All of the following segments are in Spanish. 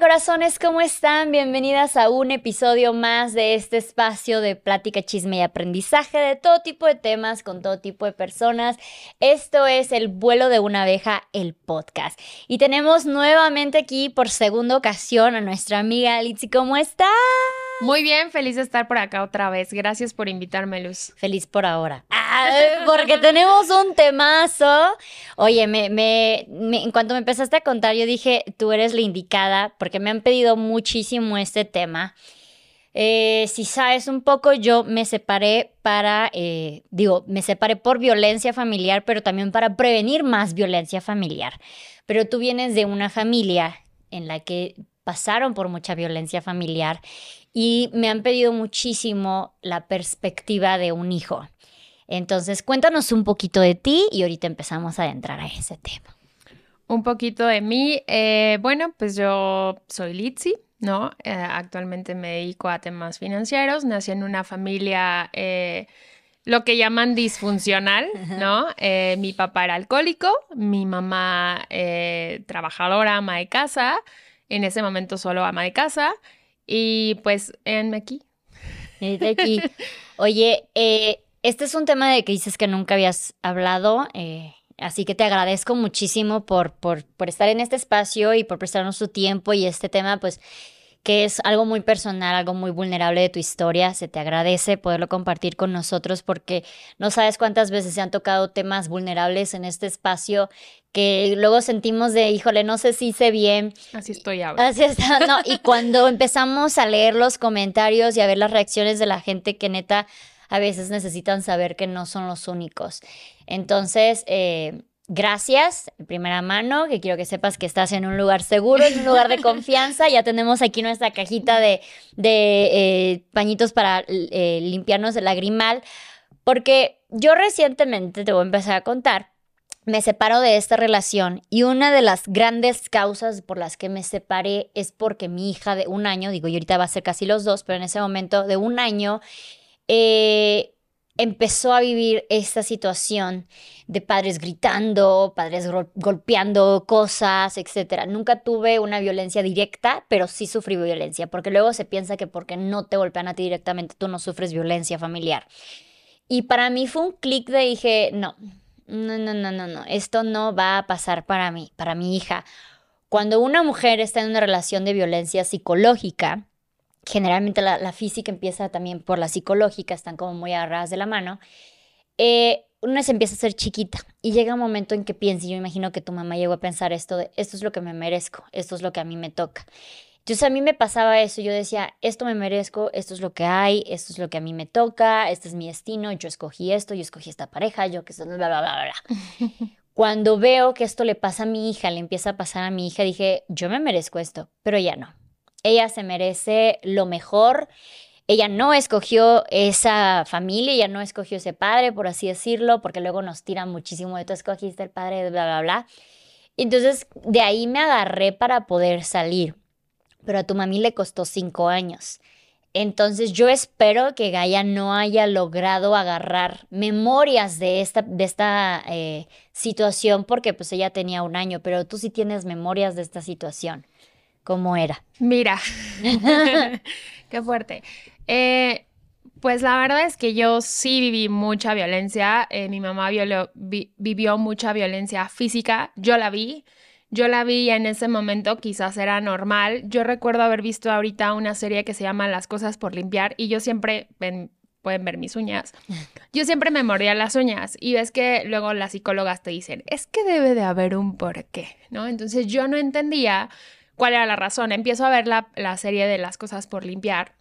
Corazones, ¿cómo están? Bienvenidas a un episodio más de este espacio de plática, chisme y aprendizaje de todo tipo de temas con todo tipo de personas. Esto es El vuelo de una abeja, el podcast. Y tenemos nuevamente aquí por segunda ocasión a nuestra amiga Litsi. ¿Cómo está? Muy bien, feliz de estar por acá otra vez. Gracias por invitarme, Luz. Feliz por ahora. porque tenemos un temazo. Oye, me, me, en cuanto me empezaste a contar, yo dije, tú eres la indicada, porque me han pedido muchísimo este tema. Eh, si sabes un poco, yo me separé para, eh, digo, me separé por violencia familiar, pero también para prevenir más violencia familiar. Pero tú vienes de una familia en la que pasaron por mucha violencia familiar y me han pedido muchísimo la perspectiva de un hijo. Entonces, cuéntanos un poquito de ti y ahorita empezamos a entrar a ese tema. Un poquito de mí. Eh, bueno, pues yo soy Litsi, ¿no? Eh, actualmente me dedico a temas financieros. Nací en una familia, eh, lo que llaman disfuncional, ¿no? mi papá era alcohólico, mi mamá trabajadora, ama de casa, en ese momento solo ama de casa. Y pues, en aquí. aquí. Oye, eh, este es un tema de que dices que nunca habías hablado, eh, así que te agradezco muchísimo por, por, por estar en este espacio y por prestarnos tu tiempo y este tema, pues que es algo muy personal, algo muy vulnerable de tu historia. Se te agradece poderlo compartir con nosotros porque no sabes cuántas veces se han tocado temas vulnerables en este espacio que luego sentimos de, híjole, no sé si hice bien. Así estoy ahora. Así está, no. Y cuando empezamos a leer los comentarios y a ver las reacciones de la gente que neta a veces necesitan saber que no son los únicos. Entonces, eh, gracias primera mano, que quiero que sepas que estás en un lugar seguro, en un lugar de confianza. Ya tenemos aquí nuestra cajita de, eh, pañitos para eh, limpiarnos el lagrimal, porque yo recientemente, te voy a empezar a contar, me separo de esta relación y una de las grandes causas por las que me separé es porque mi hija de un año, digo, y ahorita va a ser casi los dos, pero en ese momento de un año, eh, empezó a vivir esta situación de padres gritando, padres golpeando cosas, etc. Nunca tuve una violencia directa, pero sí sufrí violencia, porque luego se piensa que porque no te golpean a ti directamente, tú no sufres violencia familiar. Y para mí fue un clic de dije, no, no, no, no, no, no, esto no va a pasar para mí, para mi hija. Cuando una mujer está en una relación de violencia psicológica, generalmente la, física empieza también por la psicológica, están como muy agarradas de la mano, eh, una se empieza a ser chiquita y llega un momento en que piensa, y yo imagino que tu mamá llegó a pensar esto de, esto es lo que me merezco, esto es lo que a mí me toca. Entonces a mí me pasaba eso, yo decía, esto me merezco, esto es lo que hay, esto es lo que a mí me toca, este es mi destino, yo escogí esto, yo escogí esta pareja, yo que bla, bla, bla, bla. Cuando veo que esto le pasa a mi hija, le empieza a pasar a mi hija, dije, yo me merezco esto, pero ya no ella se merece lo mejor. Ella no escogió esa familia, ella no escogió ese padre, por así decirlo, porque luego nos tiran muchísimo de tú escogiste el padre, bla, bla, bla. Entonces, de ahí me agarré para poder salir. Pero a tu mami le costó cinco años. Entonces yo espero que Gaia no haya logrado agarrar memorias de esta, de esta eh, situación porque pues ella tenía un año, pero tú sí tienes memorias de esta situación. ¿Cómo era? Mira, qué fuerte. Eh, pues la verdad es que yo sí viví mucha violencia. Eh, mi mamá vivió mucha violencia física. Yo la vi. Yo la vi y en ese momento quizás era normal. Yo recuerdo haber visto ahorita una serie que se llama Las cosas por limpiar y yo siempre, pueden ver mis uñas, yo siempre me mordía las uñas y ves que luego las psicólogas te dicen, es que debe de haber un porqué, ¿no? Entonces yo no entendía cuál era la razón. Empiezo a ver la, serie de las cosas por limpiar.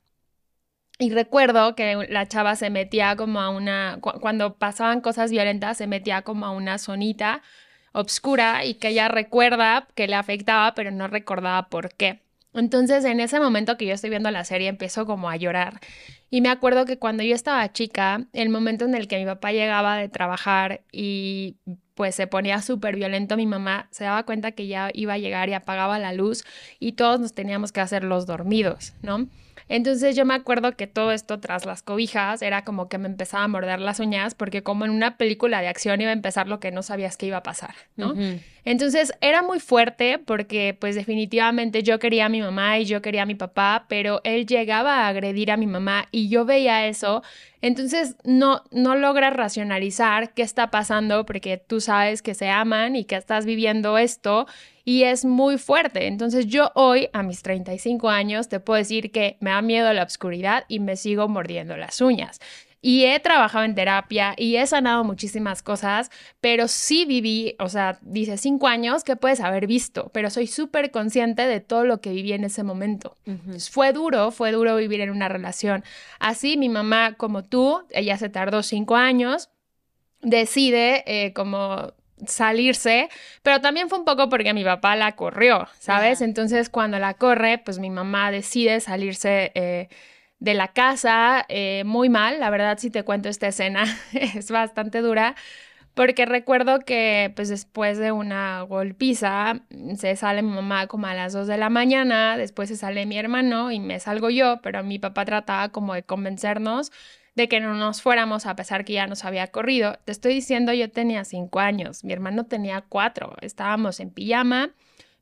Y recuerdo que la chava se metía como a una, cuando pasaban cosas violentas, se metía como a una zonita obscura y que ella recuerda que le afectaba, pero no recordaba por qué. Entonces, en ese momento que yo estoy viendo la serie, empiezo como a llorar. Y me acuerdo que cuando yo estaba chica, el momento en el que mi papá llegaba de trabajar y pues se ponía súper violento, mi mamá se daba cuenta que ya iba a llegar y apagaba la luz y todos nos teníamos que hacer los dormidos, ¿no? Entonces yo me acuerdo que todo esto tras las cobijas era como que me empezaba a morder las uñas porque como en una película de acción iba a empezar lo que no sabías que iba a pasar, ¿no? Entonces era muy fuerte porque pues definitivamente yo quería a mi mamá y yo quería a mi papá, pero él llegaba a agredir a mi mamá y yo veía eso. Entonces no, no logras racionalizar qué está pasando porque tú sabes que se aman y que estás viviendo esto y es muy fuerte. Entonces yo hoy, a mis 35 años, te puedo decir que me da miedo la oscuridad y me sigo mordiendo las uñas. Y he trabajado en terapia y he sanado muchísimas cosas, pero sí viví, o sea, dice cinco años que puedes haber visto, pero soy súper consciente de todo lo que viví en ese momento. Fue duro, fue duro vivir en una relación. Así mi mamá como tú, ella se tardó cinco años, decide eh, como salirse, pero también fue un poco porque mi papá la corrió, ¿sabes? Entonces cuando la corre, pues mi mamá decide salirse eh, de la casa eh, muy mal, la verdad si te cuento esta escena es bastante dura, porque recuerdo que pues después de una golpiza se sale mi mamá como a las 2 de la mañana, después se sale mi hermano y me salgo yo, pero mi papá trataba como de convencernos de que no nos fuéramos a pesar que ya nos había corrido. Te estoy diciendo, yo tenía cinco años, mi hermano tenía cuatro, estábamos en pijama,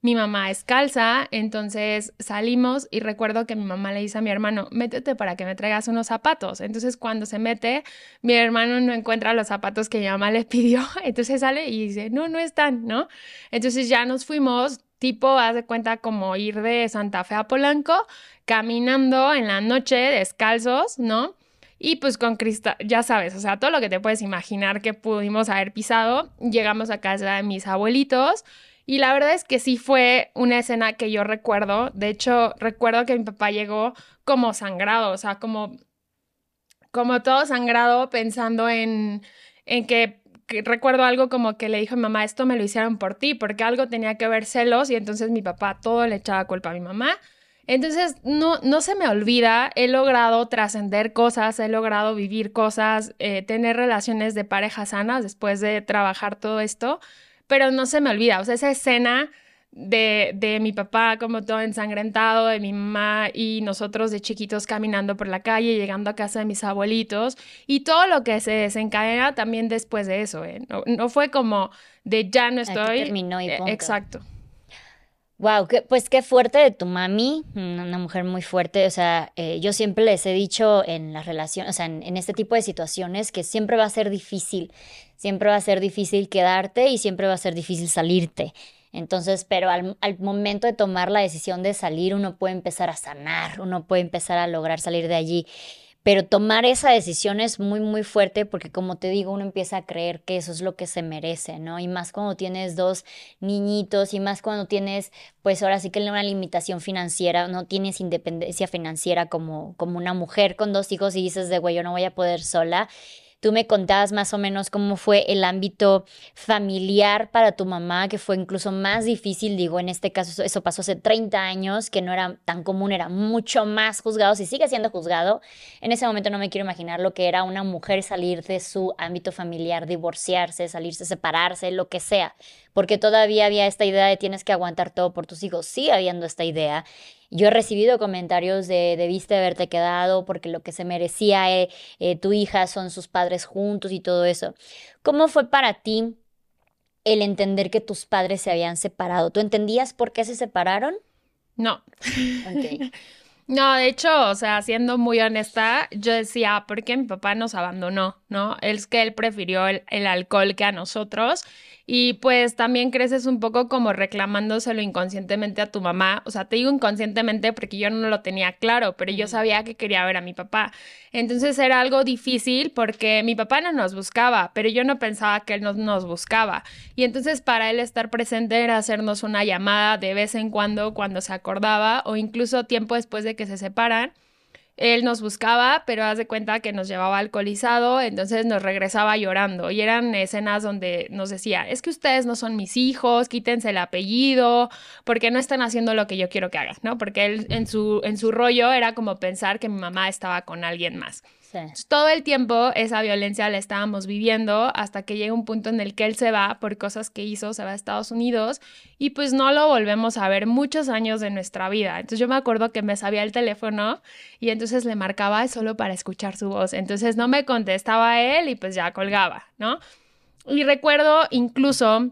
mi mamá es calza, entonces salimos y recuerdo que mi mamá le dice a mi hermano, métete para que me traigas unos zapatos. Entonces cuando se mete, mi hermano no encuentra los zapatos que mi mamá le pidió, entonces sale y dice, no, no están, ¿no? Entonces ya nos fuimos, tipo, haz de cuenta como ir de Santa Fe a Polanco, caminando en la noche descalzos, ¿no? Y pues con cristal, ya sabes, o sea, todo lo que te puedes imaginar que pudimos haber pisado, llegamos a casa de mis abuelitos. Y la verdad es que sí fue una escena que yo recuerdo. De hecho, recuerdo que mi papá llegó como sangrado, o sea, como, como todo sangrado, pensando en, en que, recuerdo algo como que le dijo a mi mamá, esto me lo hicieron por ti, porque algo tenía que ver celos y entonces mi papá todo le echaba culpa a mi mamá. Entonces, no, no se me olvida, he logrado trascender cosas, he logrado vivir cosas, eh, tener relaciones de pareja sanas después de trabajar todo esto, pero no se me olvida, o sea, esa escena de, de, mi papá como todo ensangrentado, de mi mamá y nosotros de chiquitos caminando por la calle, llegando a casa de mis abuelitos y todo lo que se desencadena también después de eso, ¿eh? no, fue como de ya no estoy. terminó y eh, Exacto. Wow, pues qué fuerte de tu mami, una mujer muy fuerte. O sea, eh, yo siempre les he dicho en la relación, o sea, en, este tipo de situaciones que siempre va a ser difícil, siempre va a ser difícil quedarte y siempre va a ser difícil salirte. Entonces, pero al, al momento de tomar la decisión de salir, uno puede empezar a sanar, uno puede empezar a lograr salir de allí. Pero tomar esa decisión es muy, muy fuerte porque, como te digo, uno empieza a creer que eso es lo que se merece, ¿no? Y más cuando tienes dos niñitos y más cuando tienes, pues ahora sí que una limitación financiera, no tienes independencia financiera como, como una mujer con dos hijos y dices de, güey, yo no voy a poder sola. Tú me contabas más o menos cómo fue el ámbito familiar para tu mamá, que fue incluso más difícil, digo, en este caso eso pasó hace 30 años, que no era tan común, era mucho más juzgado, si sigue siendo juzgado. En ese momento no me quiero imaginar lo que era una mujer salir de su ámbito familiar, divorciarse, salirse, separarse, lo que sea, porque todavía había esta idea de tienes que aguantar todo por tus hijos, sigue habiendo esta idea. Yo he recibido comentarios de debiste haberte quedado porque lo que se merecía eh, eh, tu hija son sus padres juntos y todo eso. ¿Cómo fue para ti el entender que tus padres se habían separado? ¿Tú entendías por qué se separaron? No. No, de hecho, o sea, siendo muy honesta, yo decía, ¿por qué mi papá nos abandonó? ¿No? Es que él prefirió el, el alcohol que a nosotros y pues también creces un poco como reclamándoselo inconscientemente a tu mamá. O sea, te digo inconscientemente porque yo no lo tenía claro, pero yo sabía que quería ver a mi papá. Entonces era algo difícil porque mi papá no nos buscaba, pero yo no pensaba que él no nos buscaba. Y entonces para él estar presente era hacernos una llamada de vez en cuando cuando se acordaba o incluso tiempo después de que se separan él nos buscaba, pero haz de cuenta que nos llevaba alcoholizado, entonces nos regresaba llorando. Y eran escenas donde nos decía, es que ustedes no son mis hijos, quítense el apellido, porque no están haciendo lo que yo quiero que hagan, ¿no? Porque él en su, en su rollo era como pensar que mi mamá estaba con alguien más. Todo el tiempo esa violencia la estábamos viviendo hasta que llega un punto en el que él se va por cosas que hizo, se va a Estados Unidos y pues no lo volvemos a ver muchos años de nuestra vida. Entonces yo me acuerdo que me sabía el teléfono y entonces le marcaba solo para escuchar su voz. Entonces no me contestaba él y pues ya colgaba, ¿no? Y recuerdo incluso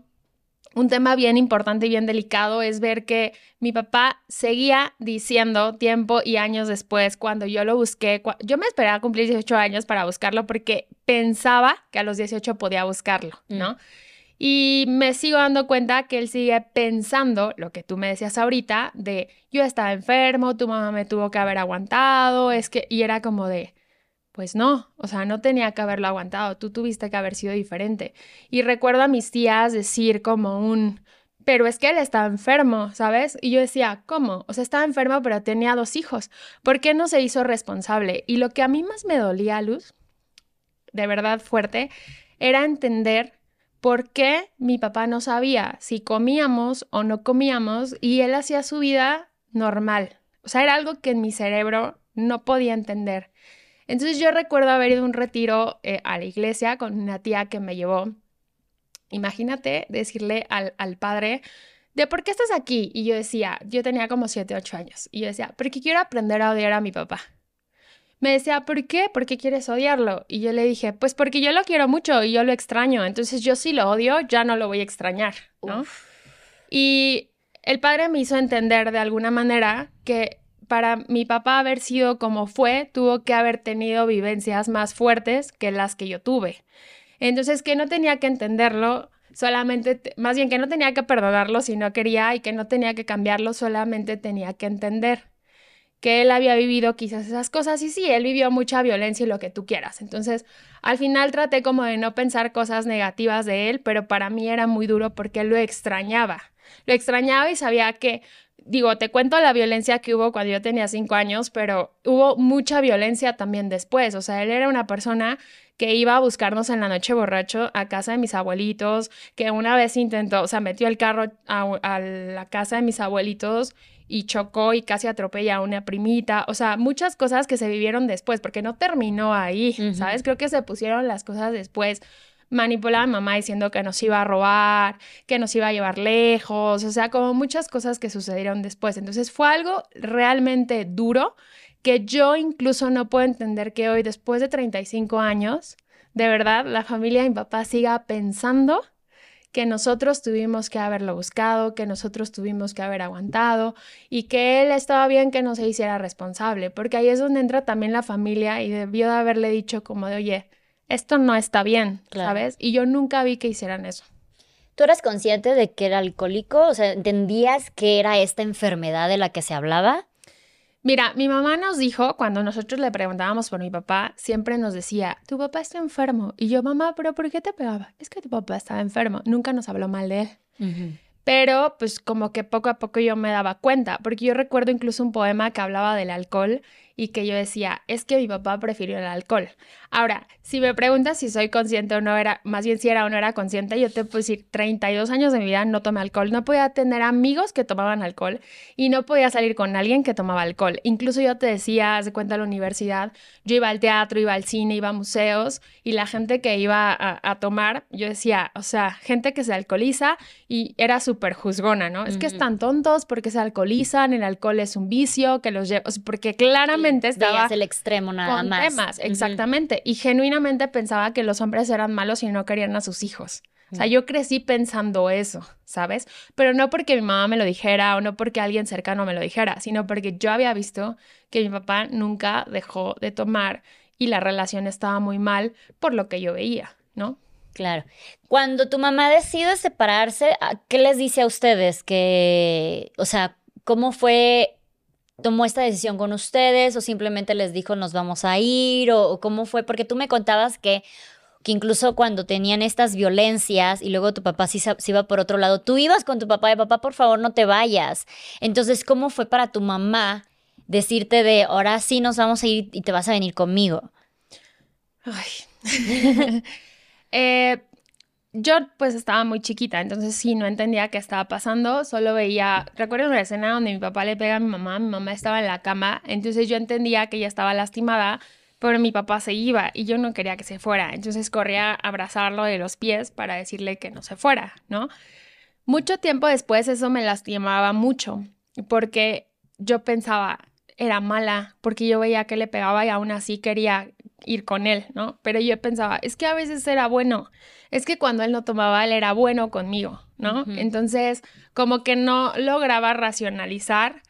un tema bien importante y bien delicado es ver que mi papá seguía diciendo tiempo y años después, cuando yo lo busqué, yo me esperaba cumplir 18 años para buscarlo porque pensaba que a los 18 podía buscarlo, mm. ¿no? Y me sigo dando cuenta que él sigue pensando lo que tú me decías ahorita, de yo estaba enfermo, tu mamá me tuvo que haber aguantado, es que, y era como de, pues no, o sea, no tenía que haberlo aguantado, tú tuviste que haber sido diferente. Y recuerdo a mis tías decir como un, pero es que él estaba enfermo, ¿sabes? Y yo decía, ¿cómo? O sea, estaba enfermo, pero tenía dos hijos. ¿Por qué no se hizo responsable? Y lo que a mí más me dolía, Luz, de verdad fuerte, era entender por qué mi papá no sabía si comíamos o no comíamos y él hacía su vida normal. O sea, era algo que en mi cerebro no podía entender. Entonces yo recuerdo haber ido a un retiro eh, a la iglesia con una tía que me llevó. Imagínate decirle al, al padre, ¿de por qué estás aquí? Y yo decía, yo tenía como 7, 8 años. Y yo decía, porque quiero aprender a odiar a mi papá. Me decía, ¿por qué? ¿Por qué quieres odiarlo? Y yo le dije, pues porque yo lo quiero mucho y yo lo extraño. Entonces yo si lo odio, ya no lo voy a extrañar, ¿no? Y el padre me hizo entender de alguna manera que para mi papá haber sido como fue, tuvo que haber tenido vivencias más fuertes que las que yo tuve. Entonces, que no tenía que entenderlo, solamente, más bien que no tenía que perdonarlo si no quería y que no tenía que cambiarlo, solamente tenía que entender que él había vivido quizás esas cosas y sí, él vivió mucha violencia y lo que tú quieras. Entonces, al final traté como de no pensar cosas negativas de él, pero para mí era muy duro porque lo extrañaba. Lo extrañaba y sabía que digo, te cuento la violencia que hubo cuando yo tenía cinco años, pero hubo mucha violencia también después. O sea, él era una persona que iba a buscarnos en la noche borracho a casa de mis abuelitos, que una vez intentó, o sea, metió el carro a, la casa de mis abuelitos y chocó y casi atropella a una primita. O sea, muchas cosas que se vivieron después, porque no terminó ahí, ¿sabes? Creo que se pusieron las cosas después manipulaba a mamá diciendo que nos iba a robar, que nos iba a llevar lejos, o sea, como muchas cosas que sucedieron después. Entonces fue algo realmente duro que yo incluso no puedo entender que hoy, después de 35 años, de verdad, la familia de mi papá siga pensando que nosotros tuvimos que haberlo buscado, que nosotros tuvimos que haber aguantado y que él estaba bien que no se hiciera responsable, porque ahí es donde entra también la familia y debió de haberle dicho como de, oye, esto no está bien, ¿sabes? Y yo nunca vi que hicieran eso. ¿Tú eras consciente de que era alcohólico? O sea, ¿entendías que era esta enfermedad de la que se hablaba? Mira, mi mamá nos dijo, cuando nosotros le preguntábamos por mi papá, siempre nos decía, tu papá está enfermo. Y yo, mamá, ¿pero por qué te pegaba? Es que tu papá estaba enfermo. Nunca nos habló mal de él. Pero pues como que poco a poco yo me daba cuenta, porque yo recuerdo incluso un poema que hablaba del alcohol y que yo decía, es que mi papá prefirió el alcohol. Ahora, si me preguntas si soy consciente o no era, más bien si era o no era consciente, yo te puedo decir, 32 años de mi vida no tomé alcohol, no podía tener amigos que tomaban alcohol y no podía salir con alguien que tomaba alcohol. Incluso yo te decía, de cuenta la universidad, yo iba al teatro, iba al cine, iba a museos y la gente que iba a, tomar, yo decía, o sea, gente que se alcoholiza y era súper juzgona, ¿no? Es que están tontos porque se alcoholizan, el alcohol es un vicio, que los lleva, porque claramente estaba el extremo nada más. Temas, exactamente. Y genuinamente pensaba que los hombres eran malos y no querían a sus hijos. O sea, yo crecí pensando eso, ¿sabes? Pero no porque mi mamá me lo dijera o no porque alguien cercano me lo dijera, sino porque yo había visto que mi papá nunca dejó de tomar y la relación estaba muy mal por lo que yo veía, ¿no? Claro. Cuando tu mamá decide separarse, ¿qué les dice a ustedes? Que, o sea, ¿cómo fue tomó esta decisión con ustedes o simplemente les dijo nos vamos a ir o, cómo fue? Porque tú me contabas que, que, incluso cuando tenían estas violencias y luego tu papá sí se, iba por otro lado, tú ibas con tu papá de papá, por favor no te vayas. Entonces, ¿cómo fue para tu mamá decirte de ahora sí nos vamos a ir y te vas a venir conmigo? Ay. eh, yo pues estaba muy chiquita, entonces sí, no entendía qué estaba pasando, solo veía, recuerdo una escena donde mi papá le pega a mi mamá, mi mamá estaba en la cama, entonces yo entendía que ella estaba lastimada, pero mi papá se iba y yo no quería que se fuera. Entonces corría a abrazarlo de los pies para decirle que no se fuera, ¿no? Mucho tiempo después eso me lastimaba mucho porque yo pensaba, era mala, porque yo veía que le pegaba y aún así quería ir con él, ¿no? Pero yo pensaba, es que a veces era bueno, es que cuando él no tomaba, él era bueno conmigo, ¿no? Entonces, como que no lograba racionalizar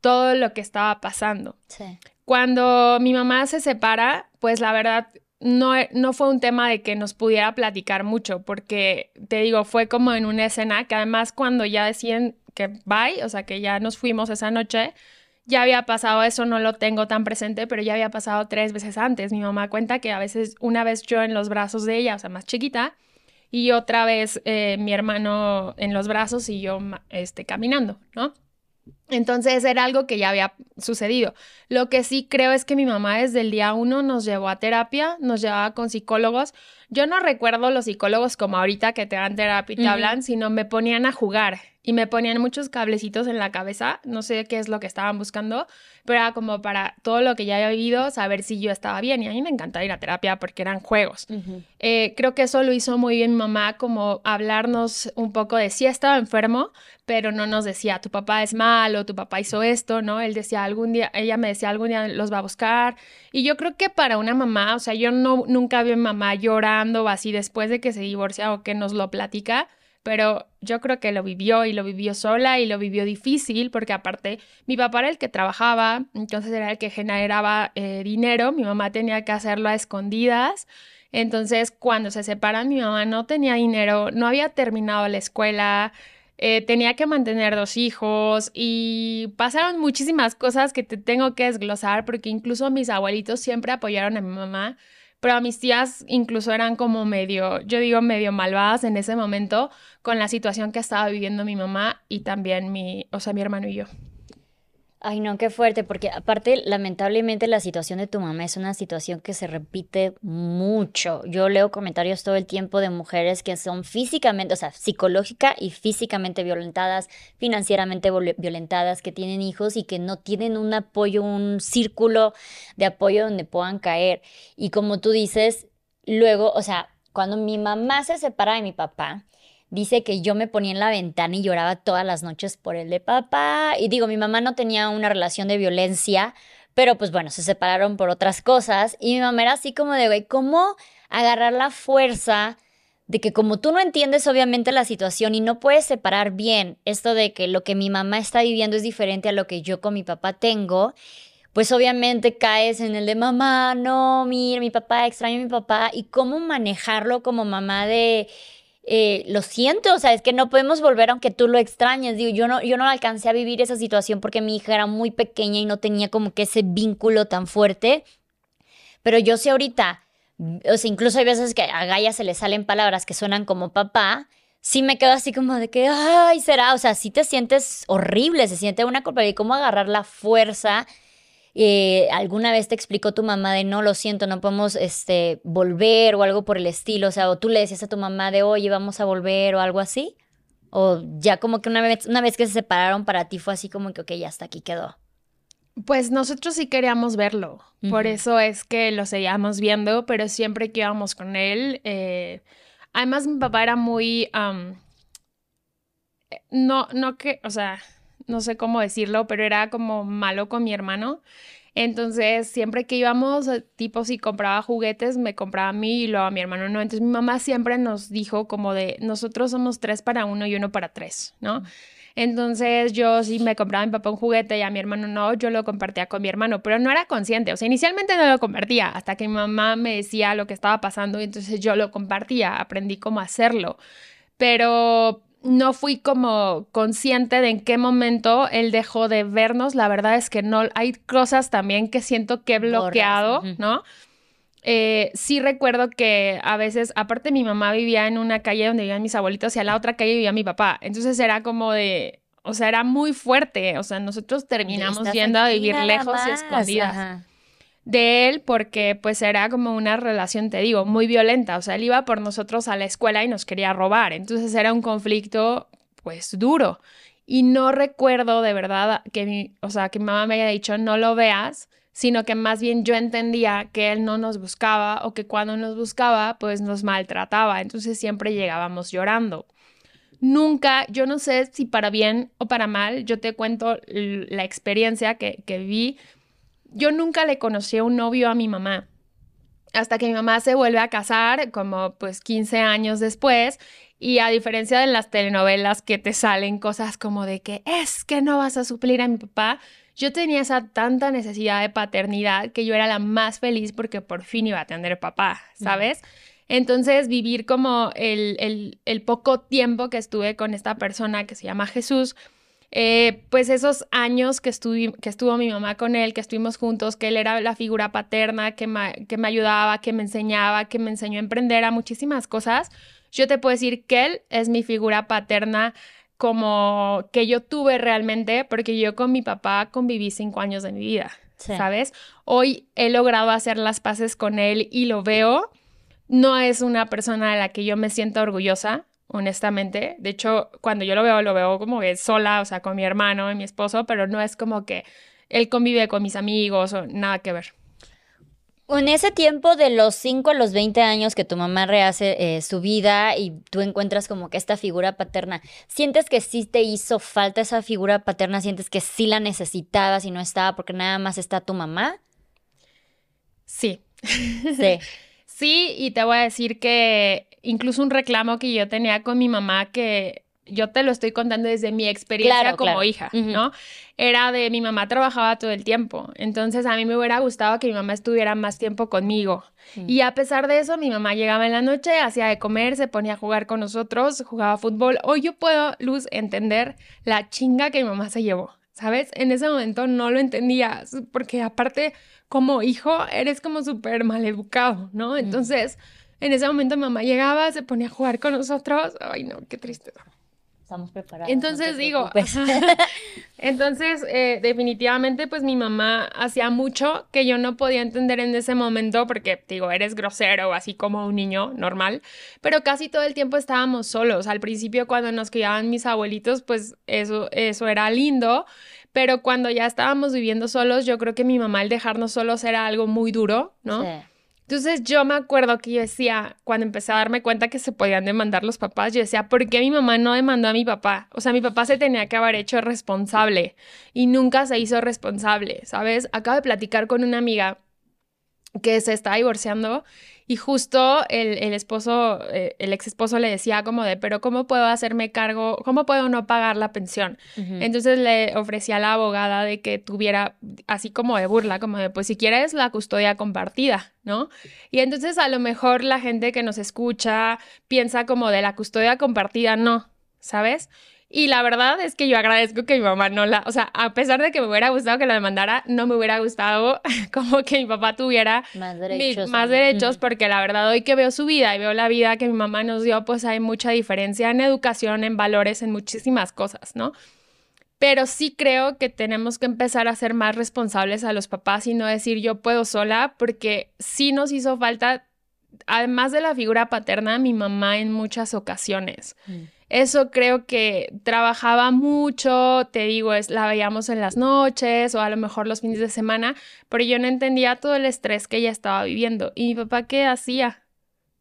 todo lo que estaba pasando. Sí. Cuando mi mamá se separa, pues la verdad no, no fue un tema de que nos pudiera platicar mucho, porque te digo, fue como en una escena que además cuando ya decían que bye, o sea, que ya nos fuimos esa noche, ya había pasado eso, no lo tengo tan presente, pero ya había pasado tres veces antes. Mi mamá cuenta que a veces, una vez yo en los brazos de ella, o sea, más chiquita, y otra vez eh, mi hermano en los brazos y yo este, caminando, ¿no? Entonces era algo que ya había sucedido. Lo que sí creo es que mi mamá desde el día uno nos llevó a terapia, nos llevaba con psicólogos. Yo no recuerdo los psicólogos como ahorita que te dan terapia y te hablan, sino me ponían a jugar y me ponían muchos cablecitos en la cabeza, no sé qué es lo que estaban buscando, pero era como para todo lo que ya había vivido, saber si yo estaba bien. Y a mí me encantaba ir a terapia porque eran juegos. Eh, creo que eso lo hizo muy bien mi mamá, como hablarnos un poco de si estaba enfermo, pero no nos decía, tu papá es malo, tu papá hizo esto, ¿no? Él decía algún día, ella me decía, algún día los va a buscar. Y yo creo que para una mamá, o sea, yo no, nunca vi a mi mamá llorando así después de que se divorcia o que nos lo platica pero yo creo que lo vivió y lo vivió sola y lo vivió difícil porque aparte mi papá era el que trabajaba, entonces era el que generaba eh, dinero, mi mamá tenía que hacerlo a escondidas, entonces cuando se separan mi mamá no tenía dinero, no había terminado la escuela, eh, tenía que mantener dos hijos y pasaron muchísimas cosas que te tengo que desglosar porque incluso mis abuelitos siempre apoyaron a mi mamá pero mis tías incluso eran como medio, yo digo medio malvadas en ese momento con la situación que estaba viviendo mi mamá y también mi, o sea, mi hermano y yo. Ay, no, qué fuerte, porque aparte, lamentablemente, la situación de tu mamá es una situación que se repite mucho. Yo leo comentarios todo el tiempo de mujeres que son físicamente, o sea, psicológica y físicamente violentadas, financieramente violentadas, que tienen hijos y que no tienen un apoyo, un círculo de apoyo donde puedan caer. Y como tú dices, luego, o sea, cuando mi mamá se separa de mi papá, dice que yo me ponía en la ventana y lloraba todas las noches por el de papá. Y digo, mi mamá no tenía una relación de violencia, pero pues bueno, se separaron por otras cosas. Y mi mamá era así como de, güey, ¿cómo agarrar la fuerza? de que como tú no entiendes obviamente la situación y no puedes separar bien esto de que lo que mi mamá está viviendo es diferente a lo que yo con mi papá tengo, pues obviamente caes en el de mamá, no, mira, mi papá, extraño a mi papá y cómo manejarlo como mamá de eh, lo siento, o sea, es que no podemos volver aunque tú lo extrañes. Digo, yo no, yo no alcancé a vivir esa situación porque mi hija era muy pequeña y no tenía como que ese vínculo tan fuerte. Pero yo sé ahorita, o sea, incluso hay veces que a Gaia se le salen palabras que suenan como papá, sí me quedo así como de que, ay, será, o sea, sí te sientes horrible, se siente una culpa y cómo agarrar la fuerza eh, alguna vez te explicó tu mamá de no, lo siento, no podemos este, volver o algo por el estilo, o sea, o tú le decías a tu mamá de oye, vamos a volver o algo así, o ya como que una vez, una vez que se separaron para ti fue así como que, ok, ya hasta aquí quedó. Pues nosotros sí queríamos verlo, por eso es que lo seguíamos viendo, pero siempre que íbamos con él, eh, además mi papá era muy, no, no que, o sea, no sé cómo decirlo, pero era como malo con mi hermano. Entonces, siempre que íbamos, eh, tipo, si compraba juguetes, me compraba a mí y luego a mi hermano no. Entonces, mi mamá siempre nos dijo como de, nosotros somos tres para uno y uno para tres, ¿no? Entonces, yo si me compraba a mi papá un juguete y a mi hermano no, yo lo compartía con mi hermano, pero no era consciente. O sea, inicialmente no lo compartía hasta que mi mamá me decía lo que estaba pasando y entonces yo lo compartía, aprendí cómo hacerlo. Pero no fui como consciente de en qué momento él dejó de vernos. La verdad es que no, hay cosas también que siento que he bloqueado, ¿no? Eh, sí recuerdo que a veces, aparte mi mamá vivía en una calle donde vivían mis abuelitos y a la otra calle vivía mi papá. Entonces era como de, o sea, era muy fuerte. O sea, nosotros terminamos yendo a vivir lejos y escondidas de él porque pues era como una relación, te digo, muy violenta. O sea, él iba por nosotros a la escuela y nos quería robar. Entonces era un conflicto pues duro. Y no recuerdo de verdad que mi, o sea, que mamá me haya dicho no lo veas, sino que más bien yo entendía que él no nos buscaba o que cuando nos buscaba, pues nos maltrataba. Entonces siempre llegábamos llorando. Nunca, yo no sé si para bien o para mal, yo te cuento la experiencia que, que viví. Yo nunca le conocí a un novio a mi mamá hasta que mi mamá se vuelve a casar, como pues 15 años después, y a diferencia de las telenovelas que te salen cosas como de que es que no vas a suplir a mi papá, yo tenía esa tanta necesidad de paternidad que yo era la más feliz porque por fin iba a tener papá, ¿sabes? Entonces, vivir como el, el, poco tiempo que estuve con esta persona que se llama Jesús, eh, pues esos años que, que estuvo mi mamá con él, que estuvimos juntos, que él era la figura paterna, que que me ayudaba, que me enseñaba, que me enseñó a emprender a muchísimas cosas, yo te puedo decir que él es mi figura paterna como que yo tuve realmente, porque yo con mi papá conviví cinco años de mi vida, ¿sabes? Hoy he logrado hacer las paces con él y lo veo. No es una persona de la que yo me siento orgullosa, honestamente. De hecho, cuando yo lo veo, lo veo como que sola, o sea, con mi hermano y mi esposo, pero no es como que él convive con mis amigos o nada que ver. En ese tiempo de los 5 a los 20 años que tu mamá rehace eh, su vida y tú encuentras como que esta figura paterna, ¿sientes que sí te hizo falta esa figura paterna? ¿Sientes que sí la necesitabas y no estaba porque nada más está tu mamá? Sí. Sí. sí, y te voy a decir que incluso un reclamo que yo tenía con mi mamá que yo te lo estoy contando desde mi experiencia como hija, ¿no? Era de mi mamá trabajaba todo el tiempo, entonces a mí me hubiera gustado que mi mamá estuviera más tiempo conmigo. Mm. Y a pesar de eso, mi mamá llegaba en la noche, hacía de comer, se ponía a jugar con nosotros, jugaba fútbol. Hoy yo puedo, Luz, entender la chinga que mi mamá se llevó, ¿sabes? En ese momento no lo entendía, porque aparte, como hijo, eres como súper mal educado, ¿no? Mm. Entonces, en ese momento mi mamá llegaba, se ponía a jugar con nosotros. Ay, no, qué tristeza estamos preparados. Entonces digo, entonces eh, definitivamente pues mi mamá hacía mucho que yo no podía entender en ese momento porque digo, eres grosero, así como un niño normal, pero casi todo el tiempo estábamos solos. Al principio cuando nos criaban mis abuelitos, pues eso, eso era lindo, pero cuando ya estábamos viviendo solos, yo creo que mi mamá al dejarnos solos era algo muy duro, ¿no? Sí. Entonces yo me acuerdo que yo decía, cuando empecé a darme cuenta que se podían demandar los papás, yo decía, ¿por qué mi mamá no demandó a mi papá? O sea, mi papá se tenía que haber hecho responsable y nunca se hizo responsable, ¿sabes? Acabo de platicar con una amiga que se está divorciando y justo el, esposo, eh, el ex esposo le decía como de, pero ¿cómo puedo hacerme cargo? ¿Cómo puedo no pagar la pensión? Entonces le ofrecía a la abogada de que tuviera, así como de burla, como de, pues si quieres la custodia compartida, ¿no? Y entonces a lo mejor la gente que nos escucha piensa como de la custodia compartida, no, ¿sabes? Y la verdad es que yo agradezco que mi mamá no la, o sea, a pesar de que me hubiera gustado que la demandara, no me hubiera gustado como que mi papá tuviera más derechos, más derechos porque la verdad hoy que veo su vida y veo la vida que mi mamá nos dio, pues hay mucha diferencia en educación, en valores, en muchísimas cosas, ¿no? Pero sí creo que tenemos que empezar a ser más responsables a los papás y no decir yo puedo sola, porque sí nos hizo falta, además de la figura paterna, mi mamá en muchas ocasiones. Mm. Eso creo que trabajaba mucho, te digo, es, la veíamos en las noches o a lo mejor los fines de semana, pero yo no entendía todo el estrés que ella estaba viviendo. ¿Y mi papá qué hacía?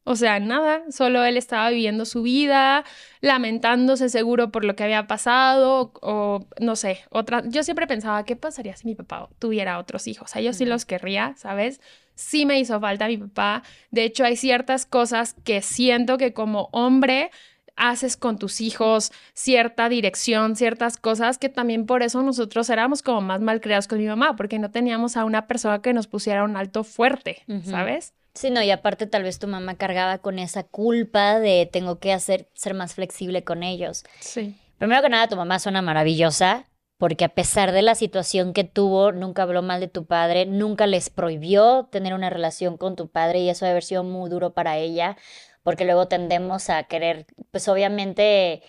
O sea, nada, solo él estaba viviendo su vida, lamentándose seguro por lo que había pasado o, no sé, otra. Yo siempre pensaba, ¿qué pasaría si mi papá tuviera otros hijos? A ellos sí los querría, ¿sabes? Sí me hizo falta mi papá. De hecho, hay ciertas cosas que siento que como hombre haces con tus hijos, cierta dirección, ciertas cosas que también por eso nosotros éramos como más mal creados con mi mamá, porque no teníamos a una persona que nos pusiera un alto fuerte, ¿sabes? Sí, no, y aparte tal vez tu mamá cargaba con esa culpa de tengo que hacer, ser más flexible con ellos. Sí. Primero que nada, tu mamá suena maravillosa, porque a pesar de la situación que tuvo, nunca habló mal de tu padre, nunca les prohibió tener una relación con tu padre y eso debe haber sido muy duro para ella porque luego tendemos a querer, pues obviamente,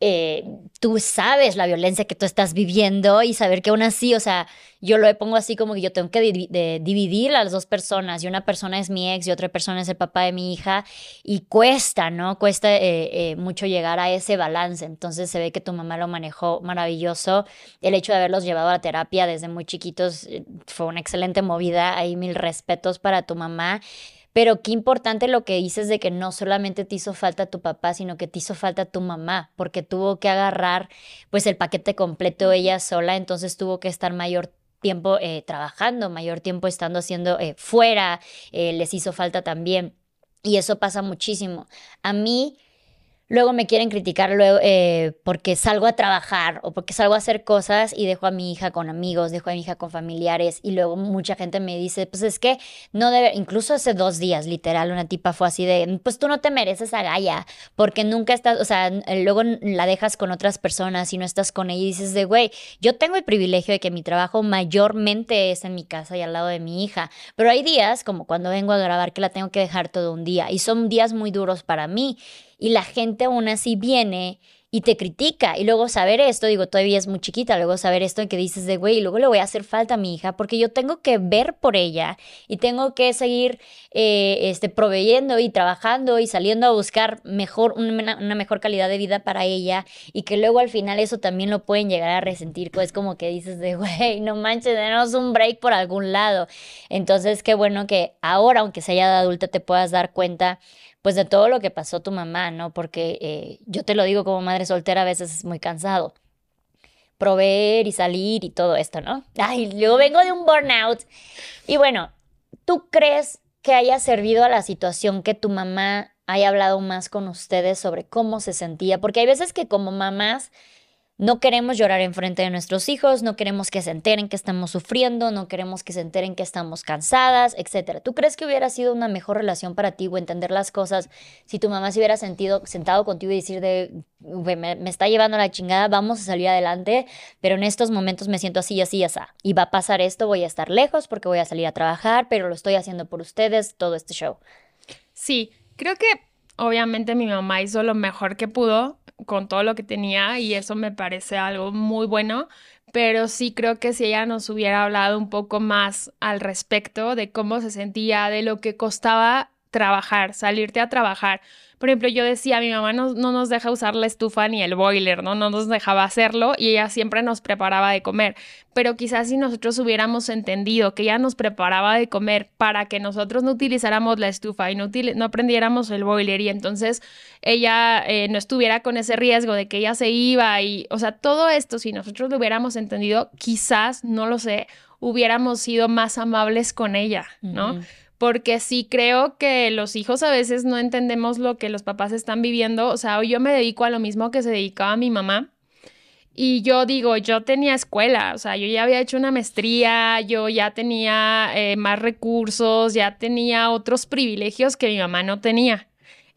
eh, tú sabes la violencia que tú estás viviendo y saber que aún así, o sea, yo lo pongo así como que yo tengo que dividir a las dos personas y una persona es mi ex y otra persona es el papá de mi hija y cuesta, ¿no? Cuesta eh, eh, mucho llegar a ese balance. Entonces se ve que tu mamá lo manejó maravilloso. El hecho de haberlos llevado a la terapia desde muy chiquitos fue una excelente movida. Hay mil respetos para tu mamá. Pero qué importante lo que dices de que no solamente te hizo falta tu papá, sino que te hizo falta tu mamá, porque tuvo que agarrar pues el paquete completo ella sola, entonces tuvo que estar mayor tiempo eh, trabajando, mayor tiempo estando haciendo eh, fuera, eh, les hizo falta también. Y eso pasa muchísimo. A mí Luego me quieren criticar luego, eh, porque salgo a trabajar o porque salgo a hacer cosas y dejo a mi hija con amigos, dejo a mi hija con familiares y luego mucha gente me dice, pues es que no debe, incluso hace dos días, literal, una tipa fue así de, pues tú no te mereces a Gaia porque nunca estás, o sea, luego la dejas con otras personas y no estás con ella y dices de, güey, yo tengo el privilegio de que mi trabajo mayormente es en mi casa y al lado de mi hija, pero hay días como cuando vengo a grabar que la tengo que dejar todo un día y son días muy duros para mí y la gente aún así viene y te critica. Y luego saber esto, digo, todavía es muy chiquita, luego saber esto en que dices de, güey, y luego le voy a hacer falta a mi hija porque yo tengo que ver por ella y tengo que seguir eh, este, proveyendo y trabajando y saliendo a buscar mejor, una, mejor calidad de vida para ella y que luego al final eso también lo pueden llegar a resentir, pues como que dices de, güey, no manches, denos un break por algún lado. Entonces, qué bueno que ahora, aunque sea ya adulta, te puedas dar cuenta pues de todo lo que pasó tu mamá, ¿no? Porque eh, yo te lo digo como madre soltera, a veces es muy cansado. Proveer y salir y todo esto, ¿no? Ay, yo vengo de un burnout. Y bueno, ¿tú crees que haya servido a la situación que tu mamá haya hablado más con ustedes sobre cómo se sentía? Porque hay veces que como mamás no queremos llorar en frente de nuestros hijos, no queremos que se enteren que estamos sufriendo, no queremos que se enteren que estamos cansadas, etc. ¿Tú crees que hubiera sido una mejor relación para ti o entender las cosas si tu mamá se hubiera sentido sentado contigo y decir de, me, está llevando la chingada, vamos a salir adelante, pero en estos momentos me siento así, así, así, y va a pasar esto, voy a estar lejos porque voy a salir a trabajar, pero lo estoy haciendo por ustedes, todo este show. Sí, creo que obviamente mi mamá hizo lo mejor que pudo con todo lo que tenía y eso me parece algo muy bueno, pero sí creo que si ella nos hubiera hablado un poco más al respecto de cómo se sentía, de lo que costaba trabajar, salirte a trabajar, por ejemplo, yo decía, mi mamá no, no, nos deja usar la estufa ni el boiler, ¿no? No nos dejaba hacerlo y ella siempre nos preparaba de comer. Pero quizás si nosotros hubiéramos entendido que ella nos preparaba de comer para que nosotros no utilizáramos la estufa y no, no aprendiéramos el boiler y entonces ella eh, no estuviera con ese riesgo de que ella se iba y, o sea, todo esto, si nosotros lo hubiéramos entendido, quizás, no lo sé, hubiéramos sido más amables con ella, ¿no? Porque sí creo que los hijos a veces no entendemos lo que los papás están viviendo. O sea, hoy yo me dedico a lo mismo que se dedicaba mi mamá. Y yo digo, yo tenía escuela, o sea, yo ya había hecho una maestría, yo ya tenía eh, más recursos, ya tenía otros privilegios que mi mamá no tenía.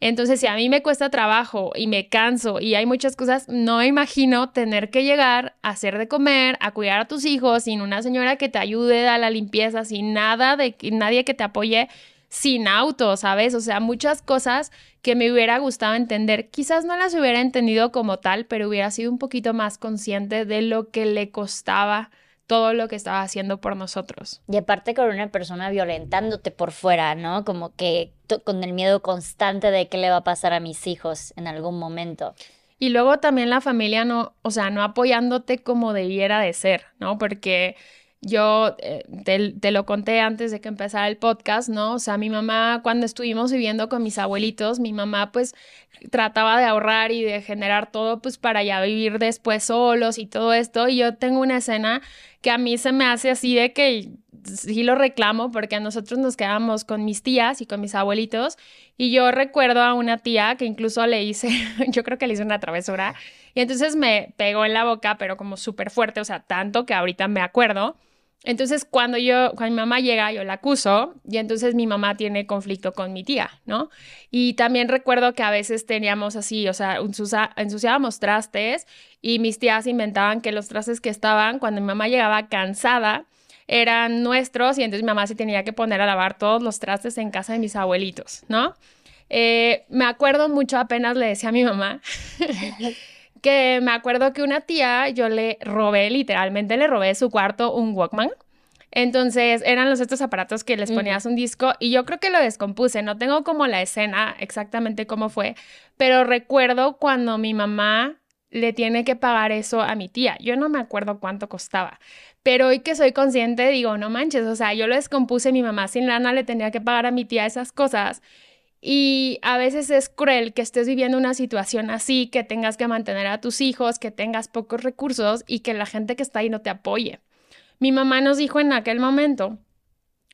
Entonces, si a mí me cuesta trabajo y me canso y hay muchas cosas, no imagino tener que llegar a hacer de comer, a cuidar a tus hijos sin una señora que te ayude a la limpieza, sin nada de nadie que te apoye, sin auto, ¿sabes? O sea, muchas cosas que me hubiera gustado entender. Quizás no las hubiera entendido como tal, pero hubiera sido un poquito más consciente de lo que le costaba todo lo que estaba haciendo por nosotros. Y aparte con una persona violentándote por fuera, ¿no? Como que con el miedo constante de qué le va a pasar a mis hijos en algún momento. Y luego también la familia no, o sea, no apoyándote como debiera de ser, ¿no? Porque yo eh, te, lo conté antes de que empezara el podcast, ¿no? O sea, mi mamá, cuando estuvimos viviendo con mis abuelitos, mi mamá pues trataba de ahorrar y de generar todo pues para ya vivir después solos y todo esto. Y yo tengo una escena que a mí se me hace así de que sí lo reclamo porque a nosotros nos quedamos con mis tías y con mis abuelitos y yo recuerdo a una tía que incluso le hice, yo creo que le hice una travesura y entonces me pegó en la boca pero como súper fuerte, o sea, tanto que ahorita me acuerdo entonces, cuando yo, cuando mi mamá llega, yo la acuso y entonces mi mamá tiene conflicto con mi tía, ¿no? Y también recuerdo que a veces teníamos así, o sea, ensuciábamos trastes y mis tías inventaban que los trastes que estaban, cuando mi mamá llegaba cansada, eran nuestros y entonces mi mamá se tenía que poner a lavar todos los trastes en casa de mis abuelitos, ¿no? Eh, me acuerdo mucho, apenas le decía a mi mamá que me acuerdo que una tía, yo le robé, literalmente le robé su cuarto un Walkman. Entonces eran los estos aparatos que les ponías un disco y yo creo que lo descompuse, no tengo como la escena exactamente cómo fue, pero recuerdo cuando mi mamá le tiene que pagar eso a mi tía. Yo no me acuerdo cuánto costaba, pero hoy que soy consciente digo, no manches, o sea, yo lo descompuse, mi mamá sin lana le tenía que pagar a mi tía esas cosas. Y a veces es cruel que estés viviendo una situación así, que tengas que mantener a tus hijos, que tengas pocos recursos y que la gente que está ahí no te apoye. Mi mamá nos dijo en aquel momento,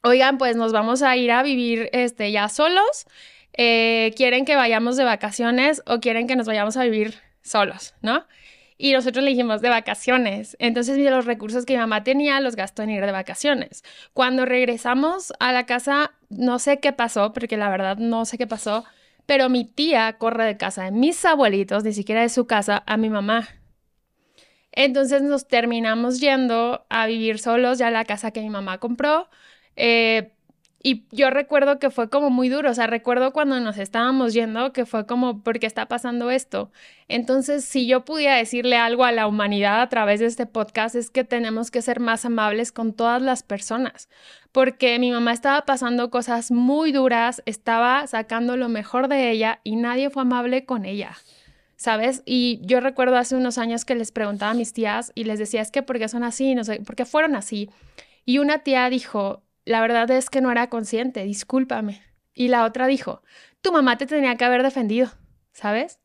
oigan, pues nos vamos a ir a vivir este, ya solos, eh, quieren que vayamos de vacaciones o quieren que nos vayamos a vivir solos, ¿no? Y nosotros le dijimos de vacaciones. Entonces, los recursos que mi mamá tenía los gastó en ir de vacaciones. Cuando regresamos a la casa, no sé qué pasó, porque la verdad no sé qué pasó, pero mi tía corre de casa de mis abuelitos, ni siquiera de su casa, a mi mamá. Entonces nos terminamos yendo a vivir solos ya a la casa que mi mamá compró. Eh, y yo recuerdo que fue como muy duro, o sea, recuerdo cuando nos estábamos yendo que fue como, ¿por qué está pasando esto? Entonces, si yo pudiera decirle algo a la humanidad a través de este podcast, es que tenemos que ser más amables con todas las personas, porque mi mamá estaba pasando cosas muy duras, estaba sacando lo mejor de ella y nadie fue amable con ella. ¿sabes? Y yo recuerdo hace unos años que les preguntaba a mis tías y les decía, es que ¿por qué son así? No sé, ¿por qué fueron así? Y una tía dijo, la verdad es que no era consciente, discúlpame. Y la otra dijo, tu mamá te tenía que haber defendido, ¿sabes?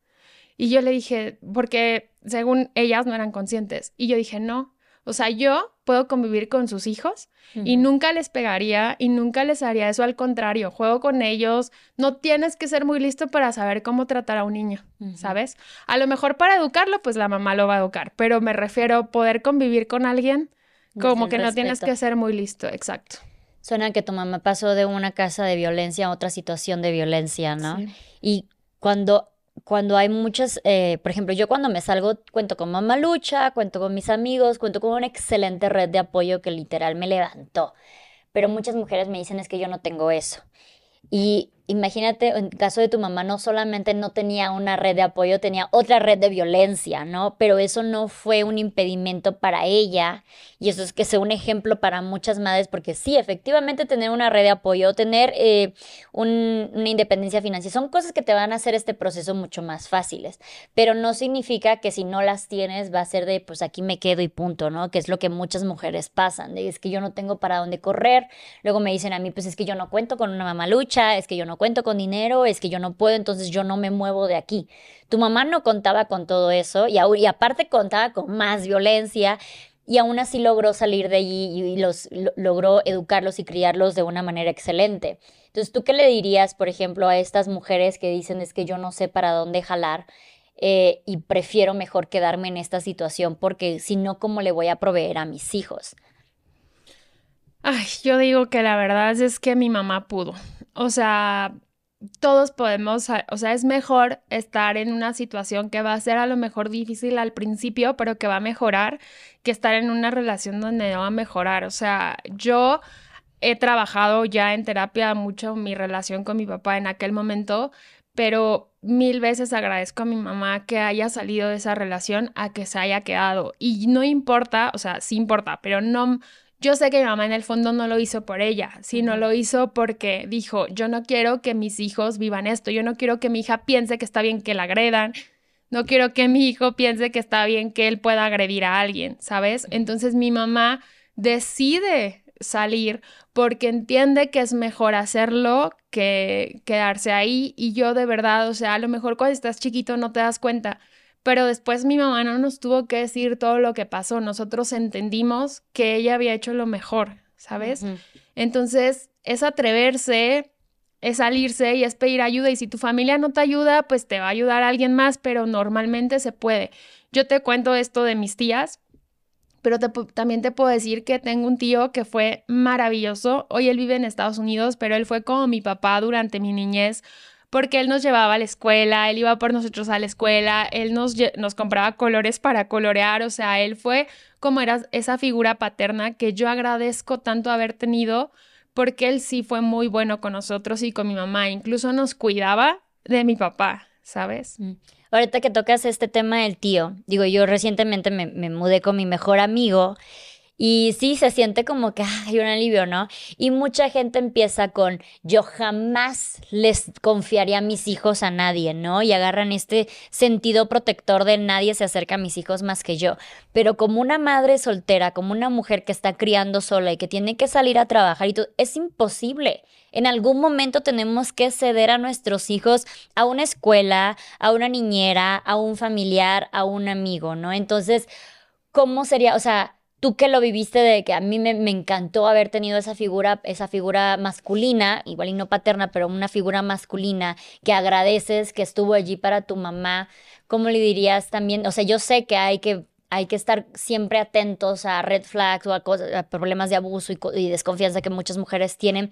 Y yo le dije, porque según ellas no eran conscientes. Y yo dije, no, o sea, yo puedo convivir con sus hijos y nunca les pegaría y nunca les haría eso. Al contrario, juego con ellos. No tienes que ser muy listo para saber cómo tratar a un niño, ¿sabes? A lo mejor para educarlo, pues la mamá lo va a educar, pero me refiero a poder convivir con alguien como que no tienes que ser muy listo, exacto. Suena que tu mamá pasó de una casa de violencia a otra situación de violencia, ¿no? Y cuando cuando hay muchas, eh, por ejemplo, yo cuando me salgo cuento con Mamá Lucha, cuento con mis amigos, cuento con una excelente red de apoyo que literal me levantó. Pero muchas mujeres me dicen es que yo no tengo eso. Y imagínate, en caso de tu mamá, no solamente no tenía una red de apoyo, tenía otra red de violencia, ¿no? Pero eso no fue un impedimento para ella. Y eso es que sea un ejemplo para muchas madres, porque sí, efectivamente tener una red de apoyo, tener eh, una independencia financiera, son cosas que te van a hacer este proceso mucho más fáciles. Pero no significa que si no las tienes va a ser de, pues aquí me quedo y punto, ¿no? Que es lo que muchas mujeres pasan, de, es que yo no tengo para dónde correr. Luego me dicen a mí, pues es que yo no cuento con una mamá lucha, es que yo no cuento con dinero, es que yo no puedo, entonces yo no me muevo de aquí. Tu mamá no contaba con todo eso y, y aparte contaba con más violencia y aún así logró salir de allí y los logró educarlos y criarlos de una manera excelente. Entonces, ¿tú qué le dirías, por ejemplo, a estas mujeres que dicen es que yo no sé para dónde jalar eh, y prefiero mejor quedarme en esta situación porque si no, ¿cómo le voy a proveer a mis hijos? Ay, yo digo que la verdad es que mi mamá pudo. O sea, todos podemos, o sea, es mejor estar en una situación que va a ser a lo mejor difícil al principio, pero que va a mejorar, que estar en una relación donde no va a mejorar. O sea, yo he trabajado ya en terapia mucho mi relación con mi papá en aquel momento, pero mil veces agradezco a mi mamá que haya salido de esa relación a que se haya quedado. Y no importa, o sea, sí importa, pero no, yo sé que mi mamá en el fondo no lo hizo por ella, sino lo hizo porque dijo, yo no quiero que mis hijos vivan esto, yo no quiero que mi hija piense que está bien que la agredan, no quiero que mi hijo piense que está bien que él pueda agredir a alguien, ¿sabes? Entonces mi mamá decide salir porque entiende que es mejor hacerlo que quedarse ahí y yo de verdad, o sea, a lo mejor cuando estás chiquito no te das cuenta, pero después mi mamá no nos tuvo que decir todo lo que pasó, nosotros entendimos que ella había hecho lo mejor, ¿sabes? Entonces, es atreverse, es salirse y es pedir ayuda y si tu familia no te ayuda, pues te va a ayudar alguien más, pero normalmente se puede. Yo te cuento esto de mis tías, pero también te puedo decir que tengo un tío que fue maravilloso. Hoy él vive en Estados Unidos, pero él fue como mi papá durante mi niñez porque él nos llevaba a la escuela, él iba por nosotros a la escuela, él nos, nos compraba colores para colorear, o sea, él fue como era esa figura paterna que yo agradezco tanto haber tenido porque él sí fue muy bueno con nosotros y con mi mamá, incluso nos cuidaba de mi papá, ¿sabes? Mm. ahorita que tocas este tema del tío, digo, yo recientemente me, me mudé con mi mejor amigo y sí, se siente como que hay un alivio, ¿no? Y mucha gente empieza con, yo jamás les confiaría a mis hijos a nadie, ¿no? Y agarran este sentido protector de nadie se acerca a mis hijos más que yo. Pero como una madre soltera, como una mujer que está criando sola y que tiene que salir a trabajar y todo, es imposible. En algún momento tenemos que ceder a nuestros hijos a una escuela, a una niñera, a un familiar, a un amigo, ¿no? Entonces, ¿cómo sería? O sea, tú que lo viviste de que a mí me, encantó haber tenido esa figura, esa figura masculina, igual y no paterna, pero una figura masculina que agradeces que estuvo allí para tu mamá, ¿cómo le dirías también? O sea, yo sé que hay que hay que estar siempre atentos a red flags o a, problemas de abuso y, y, desconfianza que muchas mujeres tienen.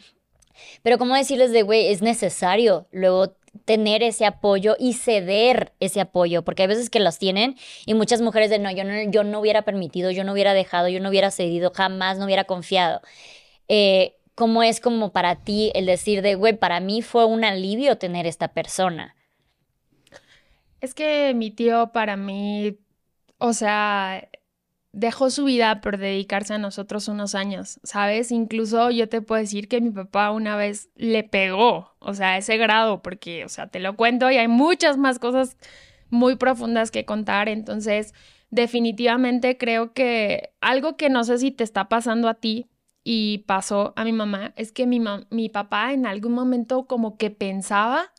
Pero cómo decirles de, güey, es necesario luego tener ese apoyo y ceder ese apoyo, porque hay veces que los tienen y muchas mujeres de no, yo no, yo no hubiera permitido, yo no hubiera dejado, yo no hubiera cedido, jamás no hubiera confiado. Eh, ¿Cómo es como para ti el decir de, güey, para mí fue un alivio tener esta persona? Es que mi tío para mí, o sea, dejó su vida por dedicarse a nosotros unos años, ¿sabes? Incluso yo te puedo decir que mi papá una vez le pegó, o sea, ese grado, porque, o sea, te lo cuento y hay muchas más cosas muy profundas que contar, entonces definitivamente creo que algo que no sé si te está pasando a ti y pasó a mi mamá es que mi, mi papá en algún momento como que pensaba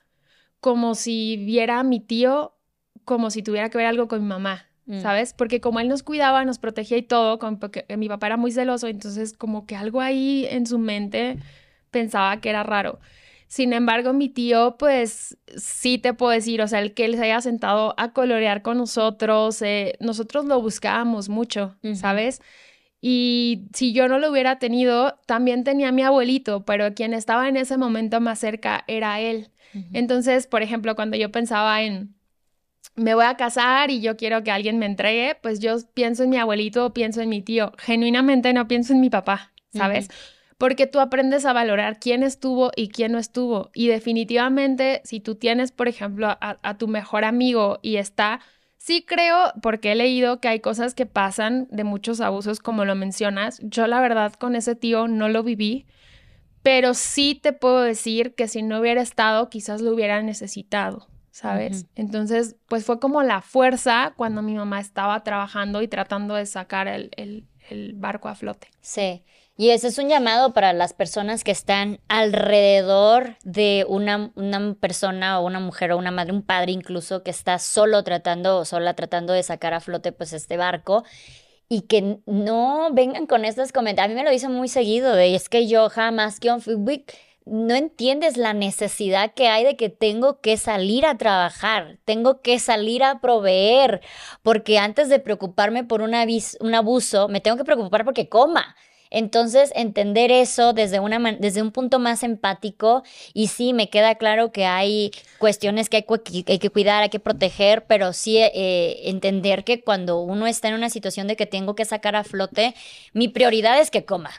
como si viera a mi tío como si tuviera que ver algo con mi mamá, Mm. ¿sabes? Porque como él nos cuidaba, nos protegía y todo, como porque mi papá era muy celoso, entonces como que algo ahí en su mente pensaba que era raro. Sin embargo, mi tío, pues sí te puedo decir, o sea, el que él se haya sentado a colorear con nosotros, eh, nosotros lo buscábamos mucho, ¿sabes? Y si yo no lo hubiera tenido, también tenía a mi abuelito, pero quien estaba en ese momento más cerca era él. Entonces, por ejemplo, cuando yo pensaba en, me voy a casar y yo quiero que alguien me entregue, pues yo pienso en mi abuelito o pienso en mi tío. Genuinamente no pienso en mi papá, ¿sabes? Porque tú aprendes a valorar quién estuvo y quién no estuvo. Y definitivamente, si tú tienes, por ejemplo, a, tu mejor amigo y está, sí creo, porque he leído que hay cosas que pasan de muchos abusos, como lo mencionas. Yo la verdad con ese tío no lo viví, pero sí te puedo decir que si no hubiera estado, quizás lo hubiera necesitado. ¿Sabes? Entonces, pues fue como la fuerza cuando mi mamá estaba trabajando y tratando de sacar el, el, barco a flote. Sí. Y ese es un llamado para las personas que están alrededor de una, una, persona o una mujer o una madre, un padre incluso, que está solo tratando o sola tratando de sacar a flote pues este barco y que no vengan con estos comentarios. A mí me lo dicen muy seguido de es que yo jamás que no entiendes la necesidad que hay de que tengo que salir a trabajar, tengo que salir a proveer, porque antes de preocuparme por un, abuso, me tengo que preocupar porque coma. Entonces, entender eso desde, un punto más empático, y sí, me queda claro que hay cuestiones que hay, hay que cuidar, hay que proteger, pero sí eh, entender que cuando uno está en una situación de que tengo que sacar a flote, mi prioridad es que coma.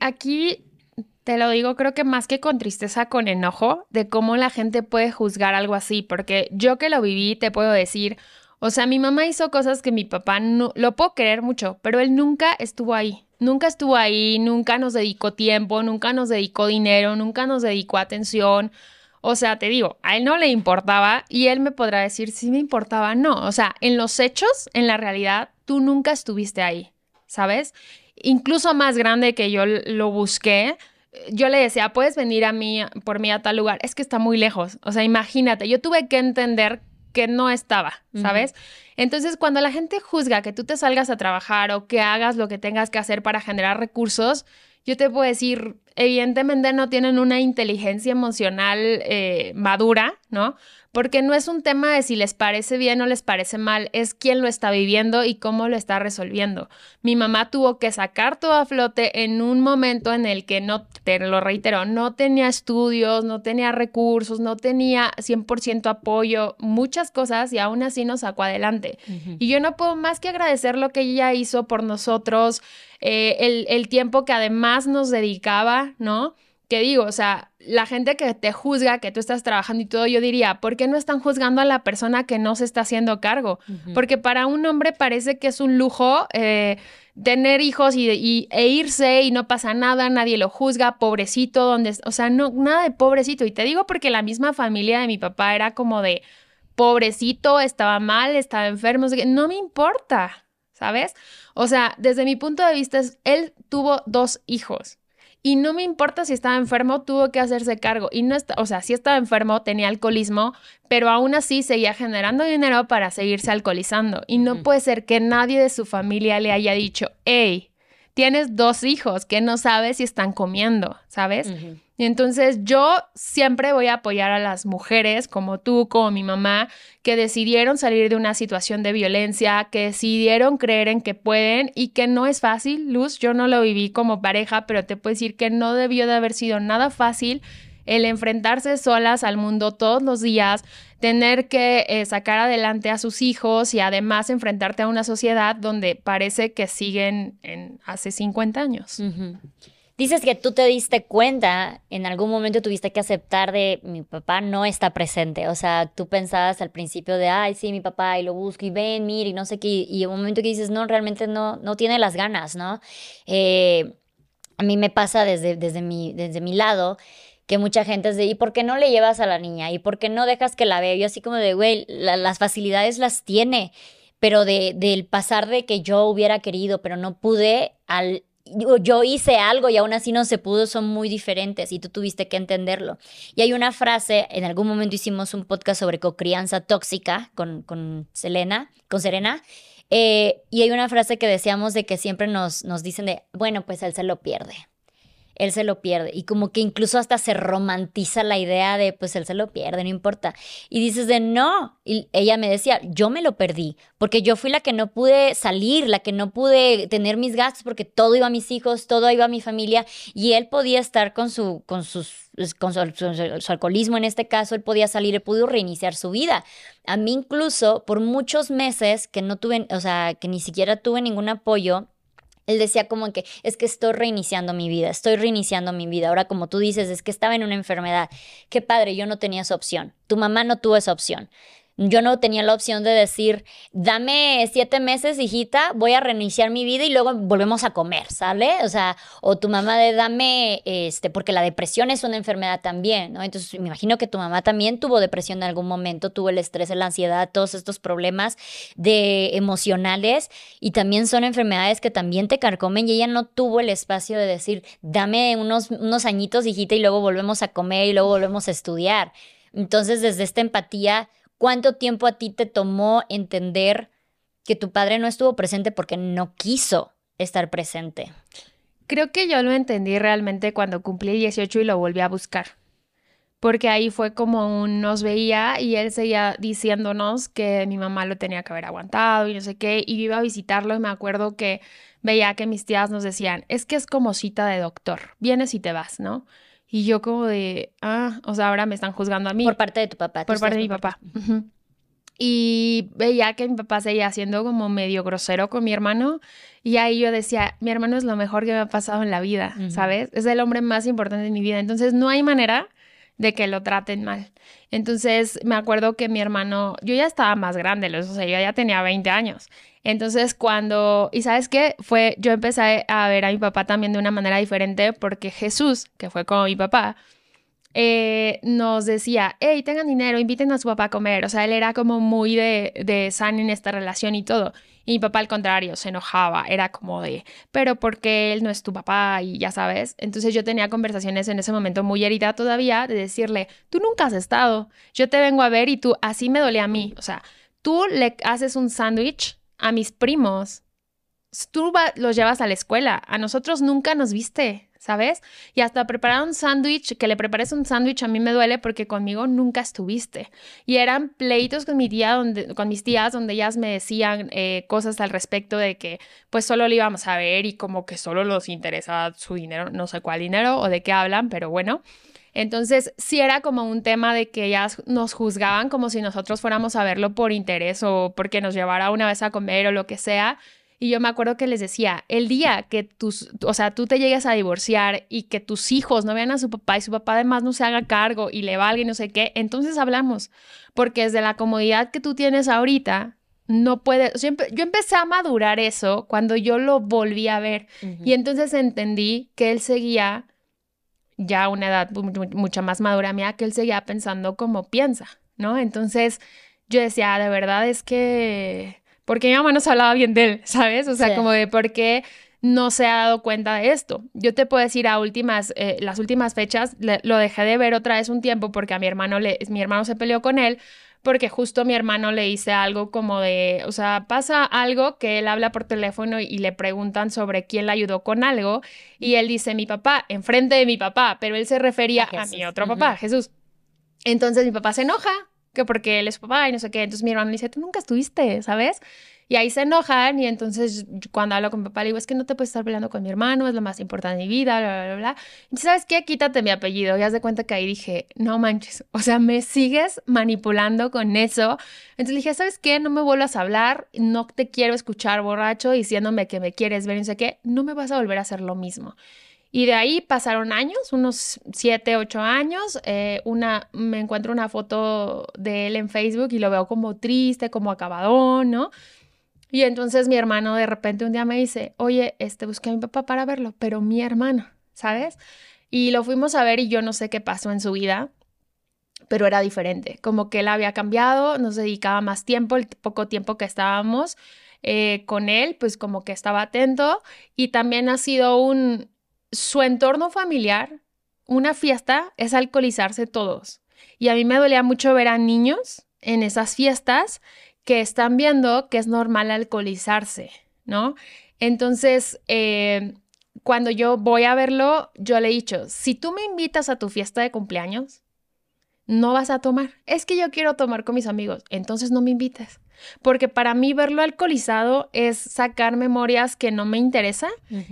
Aquí te lo digo, creo que más que con tristeza, con enojo de cómo la gente puede juzgar algo así, porque yo que lo viví, te puedo decir, o sea, mi mamá hizo cosas que mi papá no, lo puedo querer mucho, pero él nunca estuvo ahí, nunca estuvo ahí, nunca nos dedicó tiempo, nunca nos dedicó dinero, nunca nos dedicó atención. O sea, te digo, a él no le importaba y él me podrá decir si me importaba, no. O sea, en los hechos, en la realidad, tú nunca estuviste ahí, ¿sabes? Incluso más grande que yo lo busqué, yo le decía, puedes venir a mí, por mí a tal lugar, es que está muy lejos. O sea, imagínate, yo tuve que entender que no estaba, ¿sabes? Entonces, cuando la gente juzga que tú te salgas a trabajar o que hagas lo que tengas que hacer para generar recursos, yo te puedo decir, evidentemente no tienen una inteligencia emocional eh, madura, ¿no? porque no es un tema de si les parece bien o les parece mal, es quién lo está viviendo y cómo lo está resolviendo. Mi mamá tuvo que sacar todo a flote en un momento en el que no, te lo reitero, no tenía estudios, no tenía recursos, no tenía 100% apoyo, muchas cosas y aún así nos sacó adelante. Y yo no puedo más que agradecer lo que ella hizo por nosotros, eh, el, el tiempo que además nos dedicaba, ¿no? que digo, o sea, la gente que te juzga, que tú estás trabajando y todo, yo diría, ¿por qué no están juzgando a la persona que no se está haciendo cargo? Porque para un hombre parece que es un lujo eh, tener hijos y, e irse y no pasa nada, nadie lo juzga, pobrecito, donde, o sea, no, nada de pobrecito. Y te digo porque la misma familia de mi papá era como de, pobrecito, estaba mal, estaba enfermo, no me importa, ¿sabes? O sea, desde mi punto de vista, él tuvo dos hijos y no me importa si estaba enfermo, tuvo que hacerse cargo. Y no está, o sea, si estaba enfermo, tenía alcoholismo, pero aún así seguía generando dinero para seguirse alcoholizando. Y no puede ser que nadie de su familia le haya dicho, hey, tienes dos hijos que no sabes si están comiendo, ¿sabes? Y entonces yo siempre voy a apoyar a las mujeres como tú, como mi mamá, que decidieron salir de una situación de violencia, que decidieron creer en que pueden y que no es fácil, Luz, yo no lo viví como pareja, pero te puedo decir que no debió de haber sido nada fácil el enfrentarse solas al mundo todos los días, tener que eh, sacar adelante a sus hijos y además enfrentarte a una sociedad donde parece que siguen en hace 50 años. Dices que tú te diste cuenta, en algún momento tuviste que aceptar de mi papá no está presente. O sea, tú pensabas al principio de, ay, sí, mi papá, y lo busco y ven, mira, y no sé qué. Y un momento que dices, no, realmente no, no tiene las ganas, ¿no? Eh, a mí me pasa desde, desde, mi, desde mi lado que mucha gente es de, ¿y por qué no le llevas a la niña? ¿Y por qué no dejas que la vea? Yo así como de, güey, las facilidades las tiene, pero de, del pasar de que yo hubiera querido, pero no pude, al yo hice algo y aún así no se pudo, son muy diferentes y tú tuviste que entenderlo. Y hay una frase, en algún momento hicimos un podcast sobre cocrianza tóxica con, con Selena, con Serena, eh, y hay una frase que decíamos de que siempre nos, nos dicen de, bueno, pues él se lo pierde él se lo pierde. Y como que incluso hasta se romantiza la idea de, pues él se lo pierde, no importa. Y dices de, no. Y ella me decía, yo me lo perdí, porque yo fui la que no pude salir, la que no pude tener mis gastos, porque todo iba a mis hijos, todo iba a mi familia, y él podía estar con su, con sus con su, alcoholismo en este caso, él podía salir, y pudo reiniciar su vida. A mí incluso por muchos meses que no tuve, o sea, que ni siquiera tuve ningún apoyo, él decía como que es que estoy reiniciando mi vida, estoy reiniciando mi vida. Ahora como tú dices, es que estaba en una enfermedad. Qué padre, yo no tenía esa opción. Tu mamá no tuvo esa opción yo no tenía la opción de decir, dame siete meses, hijita, voy a reiniciar mi vida y luego volvemos a comer, ¿sale? O sea, o tu mamá de dame, este, porque la depresión es una enfermedad también, ¿no? Entonces, me imagino que tu mamá también tuvo depresión en algún momento, tuvo el estrés, la ansiedad, todos estos problemas de emocionales y también son enfermedades que también te carcomen y ella no tuvo el espacio de decir, dame unos, unos añitos, hijita, y luego volvemos a comer y luego volvemos a estudiar. Entonces, desde esta empatía, ¿Cuánto tiempo a ti te tomó entender que tu padre no estuvo presente porque no quiso estar presente? Creo que yo lo entendí realmente cuando cumplí 18 y lo volví a buscar. Porque ahí fue como un nos veía y él seguía diciéndonos que mi mamá lo tenía que haber aguantado y no sé qué. Y iba a visitarlo y me acuerdo que veía que mis tías nos decían, es que es como cita de doctor, vienes y te vas, ¿no? Y yo como de, ah, o sea, ahora me están juzgando a mí. Por parte de tu papá. Por parte de mi papá. Y veía que mi papá seguía siendo como medio grosero con mi hermano. Y ahí yo decía, mi hermano es lo mejor que me ha pasado en la vida, ¿sabes? Es el hombre más importante de mi vida. Entonces no hay manera de que lo traten mal. Entonces me acuerdo que mi hermano, yo ya estaba más grande, o sea, yo ya tenía 20 años. Entonces cuando, y sabes qué, fue, yo empecé a ver a mi papá también de una manera diferente porque Jesús, que fue como mi papá, eh, nos decía, hey, tengan dinero, inviten a su papá a comer. O sea, él era como muy de, de san en esta relación y todo. Y mi papá al contrario, se enojaba, era como de, pero porque él no es tu papá y ya sabes. Entonces yo tenía conversaciones en ese momento muy herida todavía de decirle, tú nunca has estado, yo te vengo a ver y tú, así me duele a mí. O sea, tú le haces un sándwich a mis primos. Tú los llevas a la escuela. A nosotros nunca nos viste, ¿sabes? Y hasta preparar un sándwich, que le prepares un sándwich a mí me duele porque conmigo nunca estuviste. Y eran pleitos con mi tía, donde, con mis tías, donde ellas me decían eh, cosas al respecto de que pues solo lo íbamos a ver y como que solo los interesaba su dinero, no sé cuál dinero o de qué hablan, pero bueno. Entonces, sí era como un tema de que ellas nos juzgaban como si nosotros fuéramos a verlo por interés o porque nos llevara una vez a comer o lo que sea. Y yo me acuerdo que les decía, el día que tus, o sea, tú te llegues a divorciar y que tus hijos no vean a su papá y su papá además no se haga cargo y le valga y no sé qué, entonces hablamos. Porque desde la comodidad que tú tienes ahorita, no puede, yo, empecé a madurar eso cuando yo lo volví a ver y entonces entendí que él seguía ya a una edad mucho más madura mía, que él seguía pensando como piensa, ¿no? Entonces yo decía, de verdad es que porque mi mamá se hablaba bien de él, ¿sabes? O sea, como de por qué no se ha dado cuenta de esto. Yo te puedo decir a últimas, eh, las últimas fechas, lo dejé de ver otra vez un tiempo porque a mi hermano, le, mi hermano se peleó con él porque justo mi hermano le dice algo como de, o sea, pasa algo que él habla por teléfono y le preguntan sobre quién le ayudó con algo y él dice mi papá, enfrente de mi papá, pero él se refería a, mi otro papá, Jesús. Entonces mi papá se enoja que porque él es papá y no sé qué. Entonces mi hermano dice, tú nunca estuviste, ¿sabes? Y ahí se enojan y entonces cuando hablo con mi papá le digo, es que no te puedes estar peleando con mi hermano, es lo más importante de mi vida, bla, bla, bla. Y ¿sabes qué? Quítate mi apellido. Y haz de cuenta que ahí dije, no manches, o sea, me sigues manipulando con eso. Entonces le dije, ¿sabes qué? No me vuelvas a hablar, no te quiero escuchar borracho diciéndome que me quieres ver y no sé qué, no me vas a volver a hacer lo mismo. Y de ahí pasaron años, unos siete, ocho años. Eh, una, me encuentro una foto de él en Facebook y lo veo como triste, como acabadón, ¿no? Y entonces mi hermano de repente un día me dice, oye, este, busqué a mi papá para verlo, pero mi hermano, ¿sabes? Y lo fuimos a ver y yo no sé qué pasó en su vida, pero era diferente. Como que él había cambiado, nos dedicaba más tiempo, el poco tiempo que estábamos eh, con él, pues como que estaba atento. Y también ha sido un, su entorno familiar, una fiesta es alcoholizarse todos. Y a mí me dolía mucho ver a niños en esas fiestas que están viendo que es normal alcoholizarse, ¿no? Entonces, eh, cuando yo voy a verlo, yo le he dicho, si tú me invitas a tu fiesta de cumpleaños, no vas a tomar. Es que yo quiero tomar con mis amigos, entonces no me invites porque para mí verlo alcoholizado es sacar memorias que no me interesan.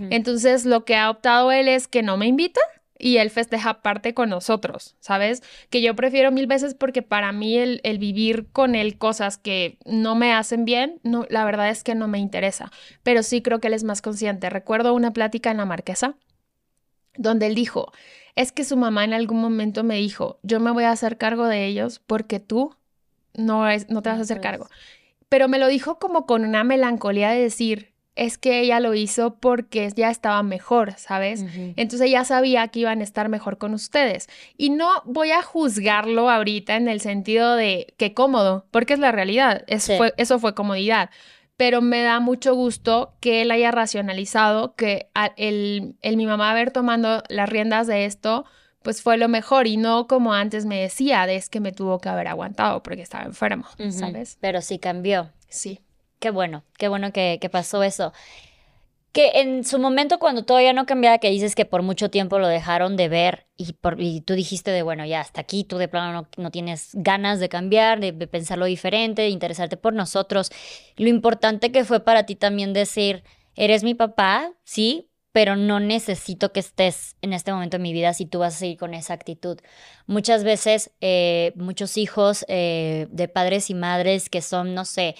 Entonces lo que ha optado él es que no me invita y él festeja parte con nosotros, ¿sabes? Que yo prefiero mil veces porque para mí el, vivir con él cosas que no me hacen bien, no, la verdad es que no me interesa, pero sí creo que él es más consciente. Recuerdo una plática en la marquesa donde él dijo, es que su mamá en algún momento me dijo, yo me voy a hacer cargo de ellos porque tú no, es, no te vas a hacer cargo pero me lo dijo como con una melancolía de decir, es que ella lo hizo porque ya estaba mejor, ¿sabes? Entonces ya sabía que iban a estar mejor con ustedes. Y no voy a juzgarlo ahorita en el sentido de que cómodo, porque es la realidad, fue, eso fue comodidad. Pero me da mucho gusto que él haya racionalizado que el, el mi mamá haber tomando las riendas de esto, pues fue lo mejor y no como antes me decía, de es que me tuvo que haber aguantado porque estaba enfermo, ¿sabes? Pero sí cambió. Sí. Qué bueno, qué bueno que, pasó eso. Que en su momento cuando todavía no cambiaba, que dices que por mucho tiempo lo dejaron de ver y, por, tú dijiste de, bueno, ya hasta aquí, tú de plano no, tienes ganas de cambiar, de, de pensarlo diferente, de interesarte por nosotros. Lo importante que fue para ti también decir, eres mi papá, sí, pero no necesito que estés en este momento de mi vida si tú vas a seguir con esa actitud. Muchas veces, eh, muchos hijos eh, de padres y madres que son, no sé,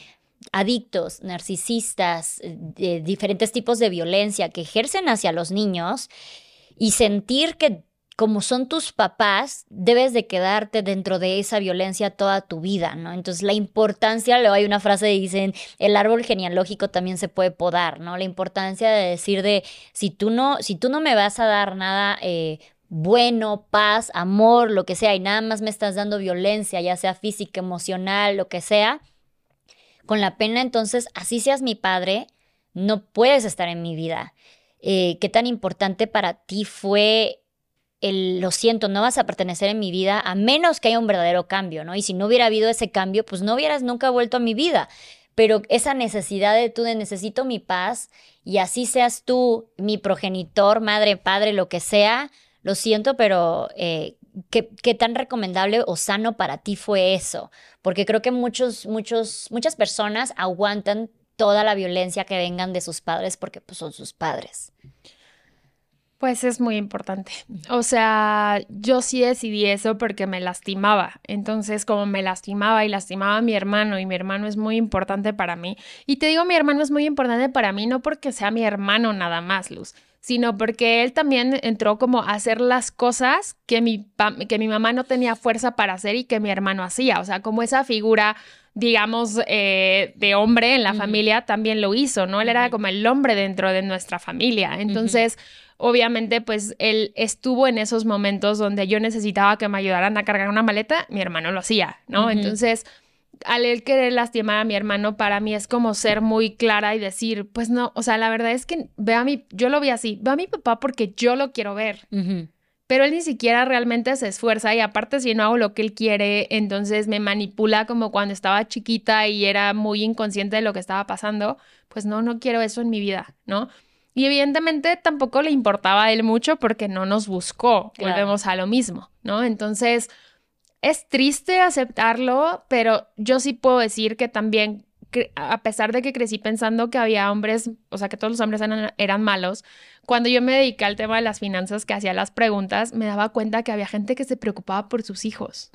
adictos, narcisistas, de diferentes tipos de violencia que ejercen hacia los niños y sentir que como son tus papás, debes de quedarte dentro de esa violencia toda tu vida, ¿no? Entonces la importancia, luego hay una frase que dicen, el árbol genealógico también se puede podar, ¿no? La importancia de decir de, si tú no, si tú no me vas a dar nada eh, bueno, paz, amor, lo que sea, y nada más me estás dando violencia, ya sea física, emocional, lo que sea, con la pena entonces, así seas mi padre, no puedes estar en mi vida. Eh, ¿Qué tan importante para ti fue lo siento, no vas a pertenecer en mi vida a menos que haya un verdadero cambio, ¿no? Y si no hubiera habido ese cambio, pues no hubieras nunca vuelto a mi vida. Pero esa necesidad de tú de necesito mi paz y así seas tú mi progenitor, madre, padre, lo que sea, lo siento, pero eh, ¿qué, ¿qué, tan recomendable o sano para ti fue eso? Porque creo que muchos, muchos, muchas personas aguantan toda la violencia que vengan de sus padres porque pues, son sus padres. Pues es muy importante. O sea, yo sí decidí eso porque me lastimaba. Entonces, como me lastimaba y lastimaba a mi hermano, y mi hermano es muy importante para mí. Y te digo, mi hermano es muy importante para mí, no porque sea mi hermano nada más, Luz, sino porque él también entró como a hacer las cosas que mi, que mi mamá no tenía fuerza para hacer y que mi hermano hacía. O sea, como esa figura digamos, eh, de hombre en la familia, también lo hizo, ¿no? Él era como el hombre dentro de nuestra familia. Entonces, obviamente, pues él estuvo en esos momentos donde yo necesitaba que me ayudaran a cargar una maleta, mi hermano lo hacía, ¿no? Entonces, al él querer lastimar a mi hermano, para mí es como ser muy clara y decir, pues no, o sea, la verdad es que ve a mi, yo lo vi así, ve a mi papá porque yo lo quiero ver. Pero él ni siquiera realmente se esfuerza y aparte si no hago lo que él quiere, entonces me manipula como cuando estaba chiquita y era muy inconsciente de lo que estaba pasando, pues no, no quiero eso en mi vida, ¿no? Y evidentemente tampoco le importaba a él mucho porque no nos buscó. Volvemos a lo mismo, ¿no? Entonces, es triste aceptarlo, pero yo sí puedo decir que también, a pesar de que crecí pensando que había hombres, o sea, que todos los hombres eran, malos, cuando yo me dediqué al tema de las finanzas, que hacía las preguntas, me daba cuenta que había gente que se preocupaba por sus hijos,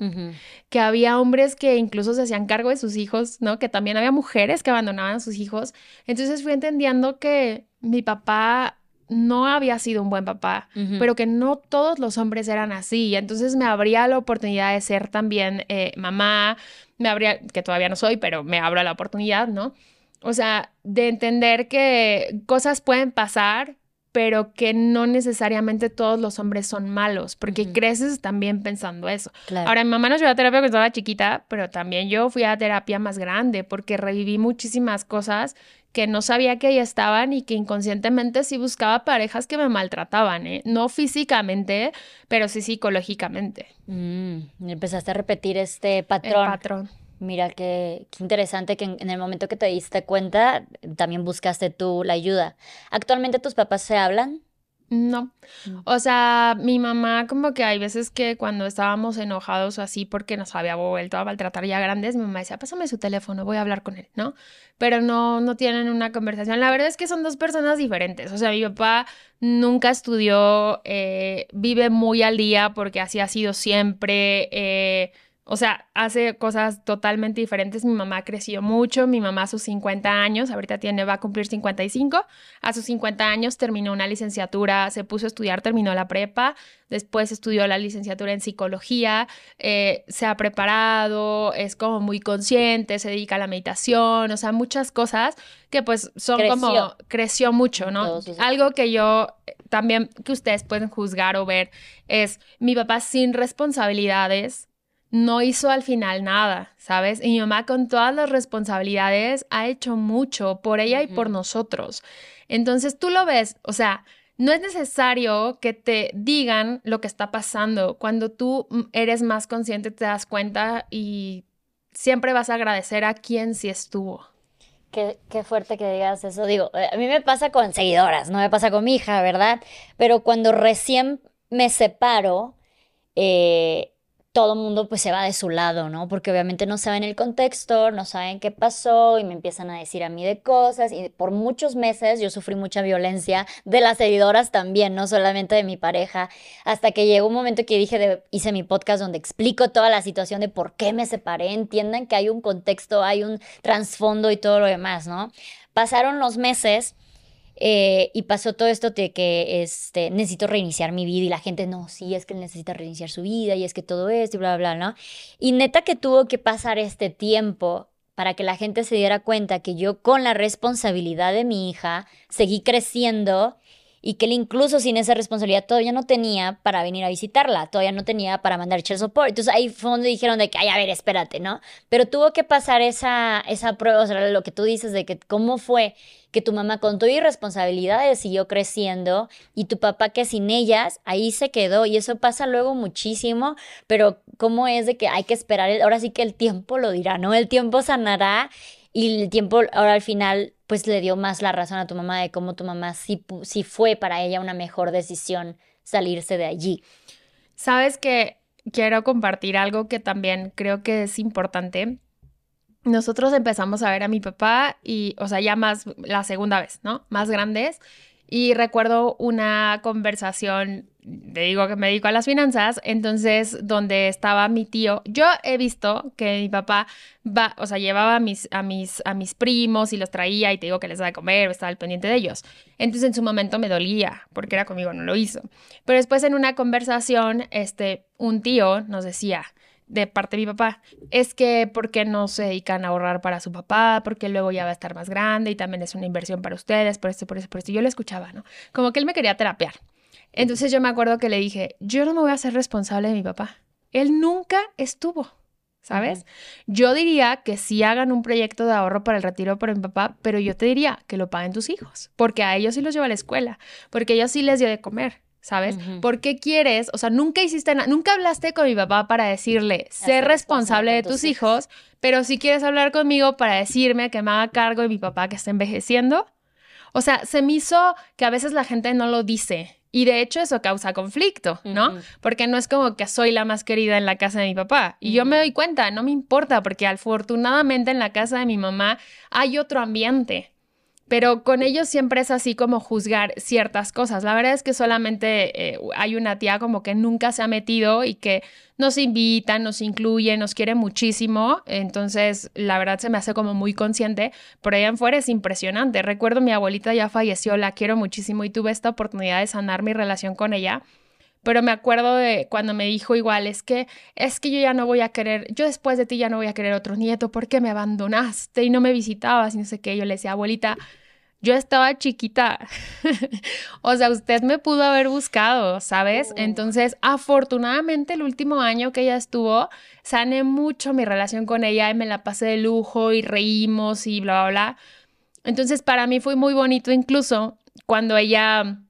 que había hombres que incluso se hacían cargo de sus hijos, ¿no? Que también había mujeres que abandonaban a sus hijos. Entonces fui entendiendo que mi papá no había sido un buen papá, pero que no todos los hombres eran así. Entonces me abría la oportunidad de ser también eh, mamá, me abría, que todavía no soy, pero me abro la oportunidad, ¿no? O sea, de entender que cosas pueden pasar, pero que no necesariamente todos los hombres son malos, porque creces también pensando eso. Ahora, mi mamá nos llevó a terapia cuando estaba chiquita, pero también yo fui a terapia más grande, porque reviví muchísimas cosas que no sabía que ahí estaban y que inconscientemente sí buscaba parejas que me maltrataban, ¿eh? No físicamente, pero sí psicológicamente. Mm, empezaste a repetir este patrón. El patrón. Mira, qué, qué, interesante que en, el momento que te diste cuenta, también buscaste tú la ayuda. ¿Actualmente tus papás se hablan? No. Mm. O sea, mi mamá como que hay veces que cuando estábamos enojados o así porque nos había vuelto a maltratar ya grandes, mi mamá decía, pásame su teléfono, voy a hablar con él, ¿no? Pero no, no tienen una conversación. La verdad es que son dos personas diferentes. O sea, mi papá nunca estudió, eh, vive muy al día porque así ha sido siempre. Eh, o sea, hace cosas totalmente diferentes. Mi mamá creció mucho, mi mamá a sus 50 años, ahorita tiene, va a cumplir 55, a sus 50 años terminó una licenciatura, se puso a estudiar, terminó la prepa, después estudió la licenciatura en psicología, eh, se ha preparado, es como muy consciente, se dedica a la meditación, o sea, muchas cosas que pues son como, creció mucho, ¿no? Algo que yo eh, también, que ustedes pueden juzgar o ver, es mi papá sin responsabilidades no hizo al final nada, ¿sabes? Y mi mamá con todas las responsabilidades ha hecho mucho por ella y por nosotros. Entonces tú lo ves, o sea, no es necesario que te digan lo que está pasando. Cuando tú mm, eres más consciente te das cuenta y siempre vas a agradecer a quien sí estuvo. Qué, qué, fuerte que digas eso. Digo, eh, a mí me pasa con seguidoras, no me pasa con mi hija, ¿verdad? Pero cuando recién me separo, eh, todo el mundo pues se va de su lado, ¿no? Porque obviamente no saben el contexto, no saben qué pasó y me empiezan a decir a mí de cosas y por muchos meses yo sufrí mucha violencia de las seguidoras también, no solamente de mi pareja, hasta que llegó un momento que dije, hice mi podcast donde explico toda la situación de por qué me separé, entiendan que hay un contexto, hay un trasfondo y todo lo demás, ¿no? Pasaron los meses eh, y pasó todo esto de que este, necesito reiniciar mi vida y la gente, no, sí, es que necesita reiniciar su vida y es que todo esto y bla, bla, bla, ¿no? Y neta que tuvo que pasar este tiempo para que la gente se diera cuenta que yo con la responsabilidad de mi hija seguí creciendo y que él incluso sin esa responsabilidad todavía no tenía para venir a visitarla, todavía no tenía para mandar child support. Entonces ahí fue donde dijeron de que, ay, a ver, espérate, ¿no? Pero tuvo que pasar esa, esa prueba, o sea, lo que tú dices de que cómo fue que tu mamá con tu irresponsabilidad siguió creciendo y tu papá que sin ellas ahí se quedó y eso pasa luego muchísimo, pero cómo es de que hay que esperar, ahora sí que el tiempo lo dirá, ¿no? El tiempo sanará y el tiempo ahora al final pues le dio más la razón a tu mamá de cómo tu mamá sí, sí fue para ella una mejor decisión salirse de allí. Sabes que quiero compartir algo que también creo que es importante. Nosotros empezamos a ver a mi papá y, o sea, ya más la segunda vez, ¿no? Más grandes. Y recuerdo una conversación, te digo que me dedico a las finanzas, entonces donde estaba mi tío, yo he visto que mi papá va, o sea, llevaba a mis, a mis, a mis primos y los traía y te digo que les daba de comer, estaba al pendiente de ellos. Entonces en su momento me dolía porque era conmigo, no lo hizo. Pero después en una conversación, este, un tío nos decía, de parte de mi papá, es que ¿por qué no se dedican a ahorrar para su papá? Porque luego ya va a estar más grande y también es una inversión para ustedes, por esto, por eso, por esto. Yo lo escuchaba, ¿no? Como que él me quería terapiar. Entonces yo me acuerdo que le dije, yo no me voy a hacer responsable de mi papá. Él nunca estuvo, ¿sabes? Yo diría que sí hagan un proyecto de ahorro para el retiro para mi papá, pero yo te diría que lo paguen tus hijos, porque a ellos sí los lleva a la escuela, porque a ellos sí les dio de comer, ¿sabes? ¿Por qué quieres? O sea, nunca hiciste nada, nunca hablaste con mi papá para decirle, sé responsable de tus hijos, pero si quieres hablar conmigo para decirme que me haga cargo de mi papá que está envejeciendo. O sea, se me hizo que a veces la gente no lo dice. Y de hecho eso causa conflicto, ¿no? Porque no es como que soy la más querida en la casa de mi papá. Y yo me doy cuenta, no me importa, porque afortunadamente en la casa de mi mamá hay otro ambiente pero con ellos siempre es así como juzgar ciertas cosas. La verdad es que solamente eh, hay una tía como que nunca se ha metido y que nos invita, nos incluye, nos quiere muchísimo. Entonces, la verdad se me hace como muy consciente. Por allá en fuera es impresionante. Recuerdo mi abuelita ya falleció, la quiero muchísimo y tuve esta oportunidad de sanar mi relación con ella. Pero me acuerdo de cuando me dijo igual, es que es que yo ya no voy a querer, yo después de ti ya no voy a querer otro nieto porque me abandonaste y no me visitabas y no sé qué. Yo le decía, abuelita, yo estaba chiquita. o sea, usted me pudo haber buscado, ¿sabes? Entonces, afortunadamente el último año que ella estuvo, sané mucho mi relación con ella y me la pasé de lujo y reímos y bla, bla, bla. Entonces, para mí fue muy bonito incluso cuando ella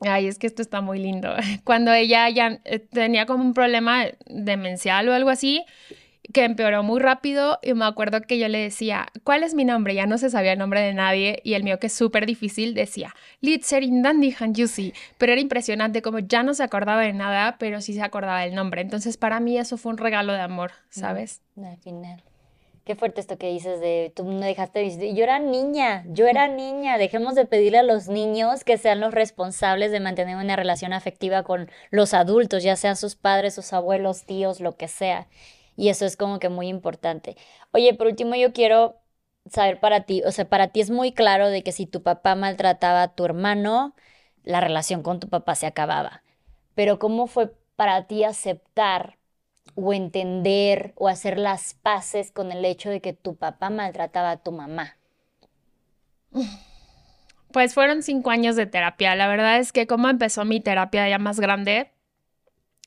Ay, es que esto está muy lindo. Cuando ella ya eh, tenía como un problema demencial o algo así, que empeoró muy rápido y me acuerdo que yo le decía, ¿cuál es mi nombre? Ya no se sabía el nombre de nadie y el mío que es súper difícil decía, Litzerin Dandy Yusi, pero era impresionante como ya no se acordaba de nada, pero sí se acordaba del nombre. Entonces para mí eso fue un regalo de amor, ¿sabes? al final. Qué fuerte esto que dices de tú me dejaste visitar. Yo era niña, yo era niña. Dejemos de pedirle a los niños que sean los responsables de mantener una relación afectiva con los adultos, ya sean sus padres, sus abuelos, tíos, lo que sea. Y eso es como que muy importante. Oye, por último yo quiero saber para ti, o sea, para ti es muy claro de que si tu papá maltrataba a tu hermano, la relación con tu papá se acababa. Pero ¿cómo fue para ti aceptar o entender o hacer las paces con el hecho de que tu papá maltrataba a tu mamá? Pues fueron cinco años de terapia. La verdad es que como empezó mi terapia ya más grande,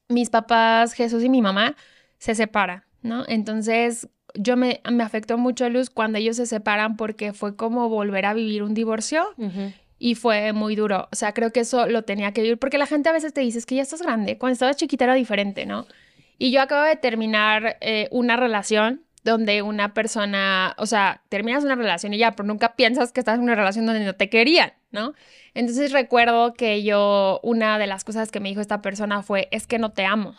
mis papás, Jesús y mi mamá, se separan, ¿no? Entonces yo me, me afectó mucho Luz cuando ellos se separan porque fue como volver a vivir un divorcio. Y fue muy duro. O sea, creo que eso lo tenía que vivir. Porque la gente a veces te dice, es que ya estás grande. Cuando estabas chiquita era diferente, ¿no? Y yo acabo de terminar eh, una relación donde una persona, o sea, terminas una relación y ya, pero nunca piensas que estás en una relación donde no te querían, ¿no? Entonces recuerdo que yo, una de las cosas que me dijo esta persona fue, es que no te amo.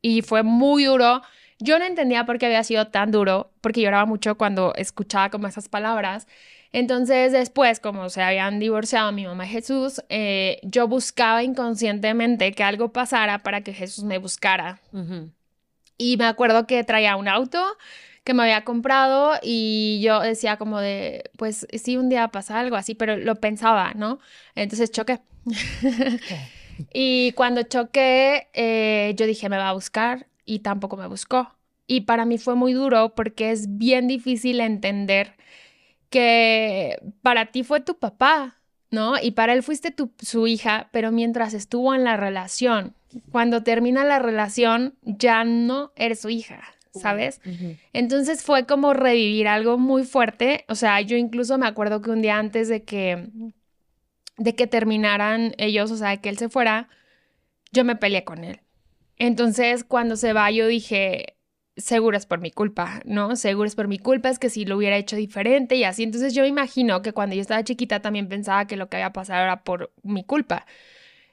Y fue muy duro. Yo no entendía por qué había sido tan duro, porque lloraba mucho cuando escuchaba como esas palabras. Entonces después, como se habían divorciado mi mamá y Jesús, eh, yo buscaba inconscientemente que algo pasara para que Jesús me buscara. Y me acuerdo que traía un auto que me había comprado y yo decía como de, pues sí, un día pasa algo así, pero lo pensaba, ¿no? Entonces choqué. y cuando choqué, eh, yo dije, me va a buscar y tampoco me buscó. Y para mí fue muy duro porque es bien difícil entender que para ti fue tu papá, ¿no? Y para él fuiste tu, su hija, pero mientras estuvo en la relación, cuando termina la relación, ya no eres su hija, ¿sabes? Entonces fue como revivir algo muy fuerte. O sea, yo incluso me acuerdo que un día antes de que, de que terminaran ellos, o sea, que él se fuera, yo me peleé con él. Entonces, cuando se va, yo dije, seguro es por mi culpa, ¿no? Seguro es por mi culpa, es que si lo hubiera hecho diferente y así. Entonces yo imagino que cuando yo estaba chiquita también pensaba que lo que había pasado era por mi culpa.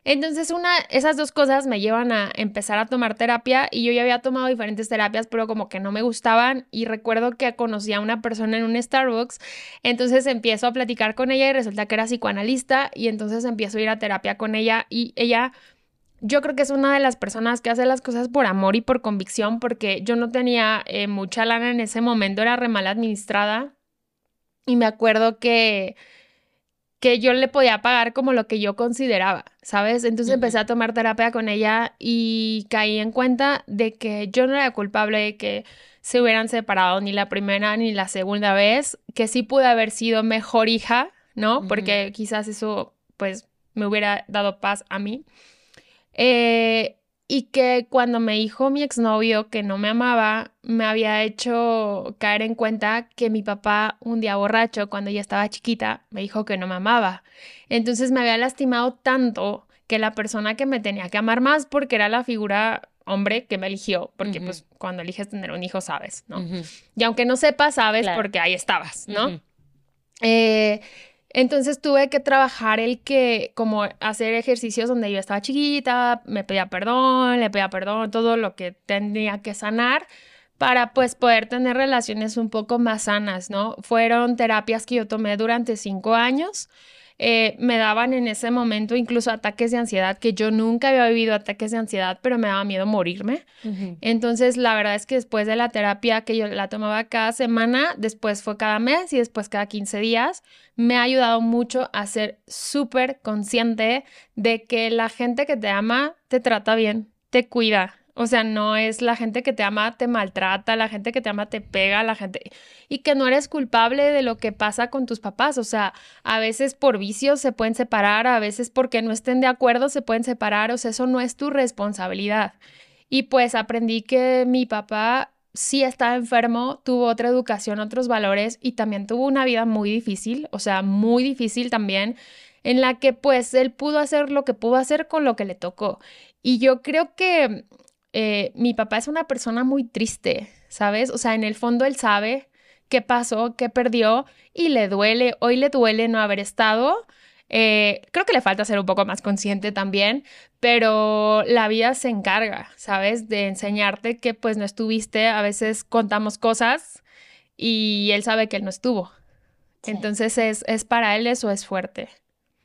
Entonces, una, esas dos cosas me llevan a empezar a tomar terapia y yo ya había tomado diferentes terapias, pero como que no me gustaban y recuerdo que conocí a una persona en un Starbucks, entonces empiezo a platicar con ella y resulta que era psicoanalista y entonces empiezo a ir a terapia con ella y ella yo creo que es una de las personas que hace las cosas por amor y por convicción, porque yo no tenía eh, mucha lana en ese momento, era re mal administrada. Y me acuerdo que, que yo le podía pagar como lo que yo consideraba, ¿sabes? Entonces empecé a tomar terapia con ella y caí en cuenta de que yo no era culpable de que se hubieran separado ni la primera ni la segunda vez, que sí pude haber sido mejor hija, ¿no? Porque quizás eso, pues, me hubiera dado paz a mí. Eh, y que cuando me dijo mi exnovio que no me amaba, me había hecho caer en cuenta que mi papá un día borracho, cuando ella estaba chiquita, me dijo que no me amaba. Entonces me había lastimado tanto que la persona que me tenía que amar más porque era la figura hombre que me eligió, porque pues cuando eliges tener un hijo sabes, ¿no? Y aunque no sepas, sabes porque ahí estabas, ¿no? eh, entonces tuve que trabajar el que, como hacer ejercicios donde yo estaba chiquita, me pedía perdón, le pedía perdón, todo lo que tenía que sanar para pues poder tener relaciones un poco más sanas, ¿no? Fueron terapias que yo tomé durante cinco años eh, me daban en ese momento incluso ataques de ansiedad, que yo nunca había vivido ataques de ansiedad, pero me daba miedo morirme. Entonces, la verdad es que después de la terapia que yo la tomaba cada semana, después fue cada mes y después cada 15 días, me ha ayudado mucho a ser súper consciente de que la gente que te ama te trata bien, te cuida, o sea, no es la gente que te ama te maltrata, la gente que te ama te pega, la gente... Y que no eres culpable de lo que pasa con tus papás. O sea, a veces por vicios se pueden separar, a veces porque no estén de acuerdo se pueden separar. O sea, eso no es tu responsabilidad. Y pues aprendí que mi papá sí estaba enfermo, tuvo otra educación, otros valores y también tuvo una vida muy difícil, o sea, muy difícil también, en la que pues él pudo hacer lo que pudo hacer con lo que le tocó. Y yo creo que eh, mi papá es una persona muy triste, ¿sabes? O sea, en el fondo él sabe qué pasó, qué perdió y le duele, hoy le duele no haber estado. Eh, creo que le falta ser un poco más consciente también, pero la vida se encarga, ¿sabes? De enseñarte que pues no estuviste, a veces contamos cosas y él sabe que él no estuvo. Entonces es, es para él eso es fuerte.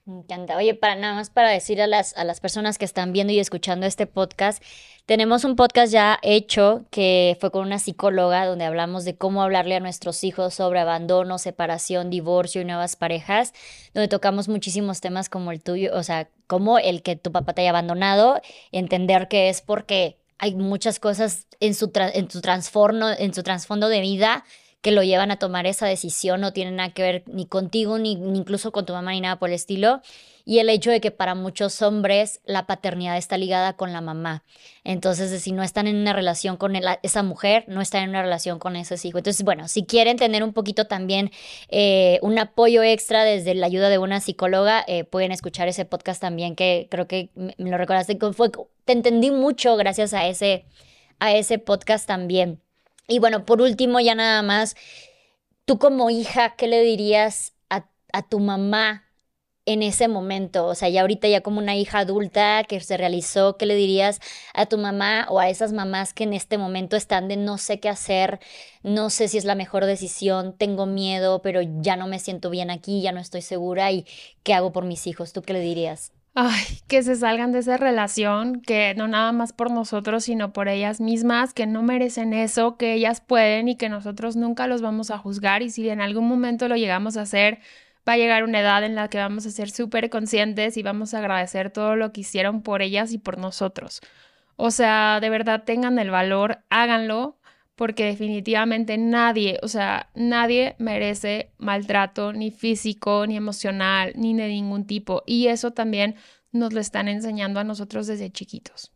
Me encanta. Oye, para nada más para decir a las, a las personas que están viendo y escuchando este podcast, tenemos un podcast ya hecho que fue con una psicóloga donde hablamos de cómo hablarle a nuestros hijos sobre abandono, separación, divorcio y nuevas parejas, donde tocamos muchísimos temas como el tuyo, o sea, como el que tu papá te haya abandonado, entender que es porque hay muchas cosas en su, en su, en su trasfondo de vida que lo llevan a tomar esa decisión no tiene nada que ver ni contigo, ni, incluso con tu mamá, ni nada por el estilo. Y el hecho de que para muchos hombres la paternidad está ligada con la mamá. Entonces, si no están en una relación con esa mujer, no están en una relación con ese hijo. Entonces, bueno, si quieren tener un poquito también eh, un apoyo extra desde la ayuda de una psicóloga, eh, pueden escuchar ese podcast también, que creo que me lo recordaste, fue, te entendí mucho gracias a ese, a ese podcast también. Y bueno, por último, ya nada más, tú como hija, ¿qué le dirías a, tu mamá en ese momento? O sea, ya ahorita ya como una hija adulta que se realizó, ¿qué le dirías a tu mamá o a esas mamás que en este momento están de no sé qué hacer, no sé si es la mejor decisión, tengo miedo, pero ya no me siento bien aquí, ya no estoy segura y qué hago por mis hijos? ¿Tú qué le dirías? Ay, que se salgan de esa relación, que no nada más por nosotros, sino por ellas mismas, que no merecen eso, que ellas pueden y que nosotros nunca los vamos a juzgar y si en algún momento lo llegamos a hacer, va a llegar una edad en la que vamos a ser súper conscientes y vamos a agradecer todo lo que hicieron por ellas y por nosotros. O sea, de verdad tengan el valor, háganlo, porque definitivamente nadie, o sea, nadie merece maltrato ni físico, ni emocional, ni de ningún tipo. Y eso también nos lo están enseñando a nosotros desde chiquitos.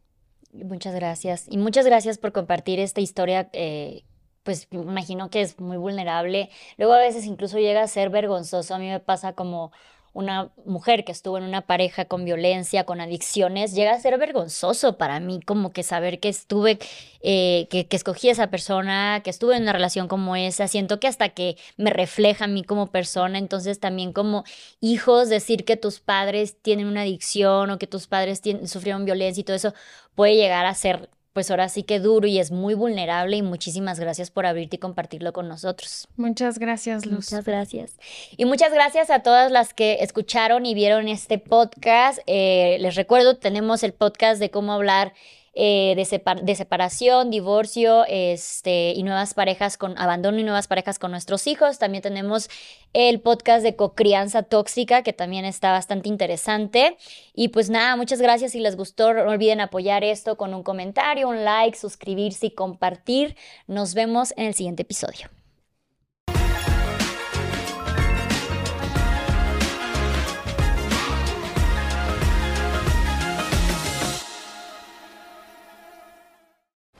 Muchas gracias. Y muchas gracias por compartir esta historia. Eh, pues imagino que es muy vulnerable. Luego a veces incluso llega a ser vergonzoso. A mí me pasa como una mujer que estuvo en una pareja con violencia, con adicciones, llega a ser vergonzoso para mí, como que saber que estuve, eh, que, que escogí a esa persona, que estuve en una relación como esa, siento que hasta que me refleja a mí como persona, entonces también como hijos, decir que tus padres tienen una adicción o que tus padres sufrieron violencia y todo eso puede llegar a ser pues ahora sí que duro y es muy vulnerable y muchísimas gracias por abrirte y compartirlo con nosotros. Muchas gracias, Luz. Muchas gracias. Y muchas gracias a todas las que escucharon y vieron este podcast. Eh, les recuerdo, tenemos el podcast de cómo hablar eh, de, separación, divorcio este, y nuevas parejas con abandono y nuevas parejas con nuestros hijos. También tenemos el podcast de cocrianza tóxica, que también está bastante interesante. Y pues nada, muchas gracias. Si les gustó, no olviden apoyar esto con un comentario, un like, suscribirse y compartir. Nos vemos en el siguiente episodio.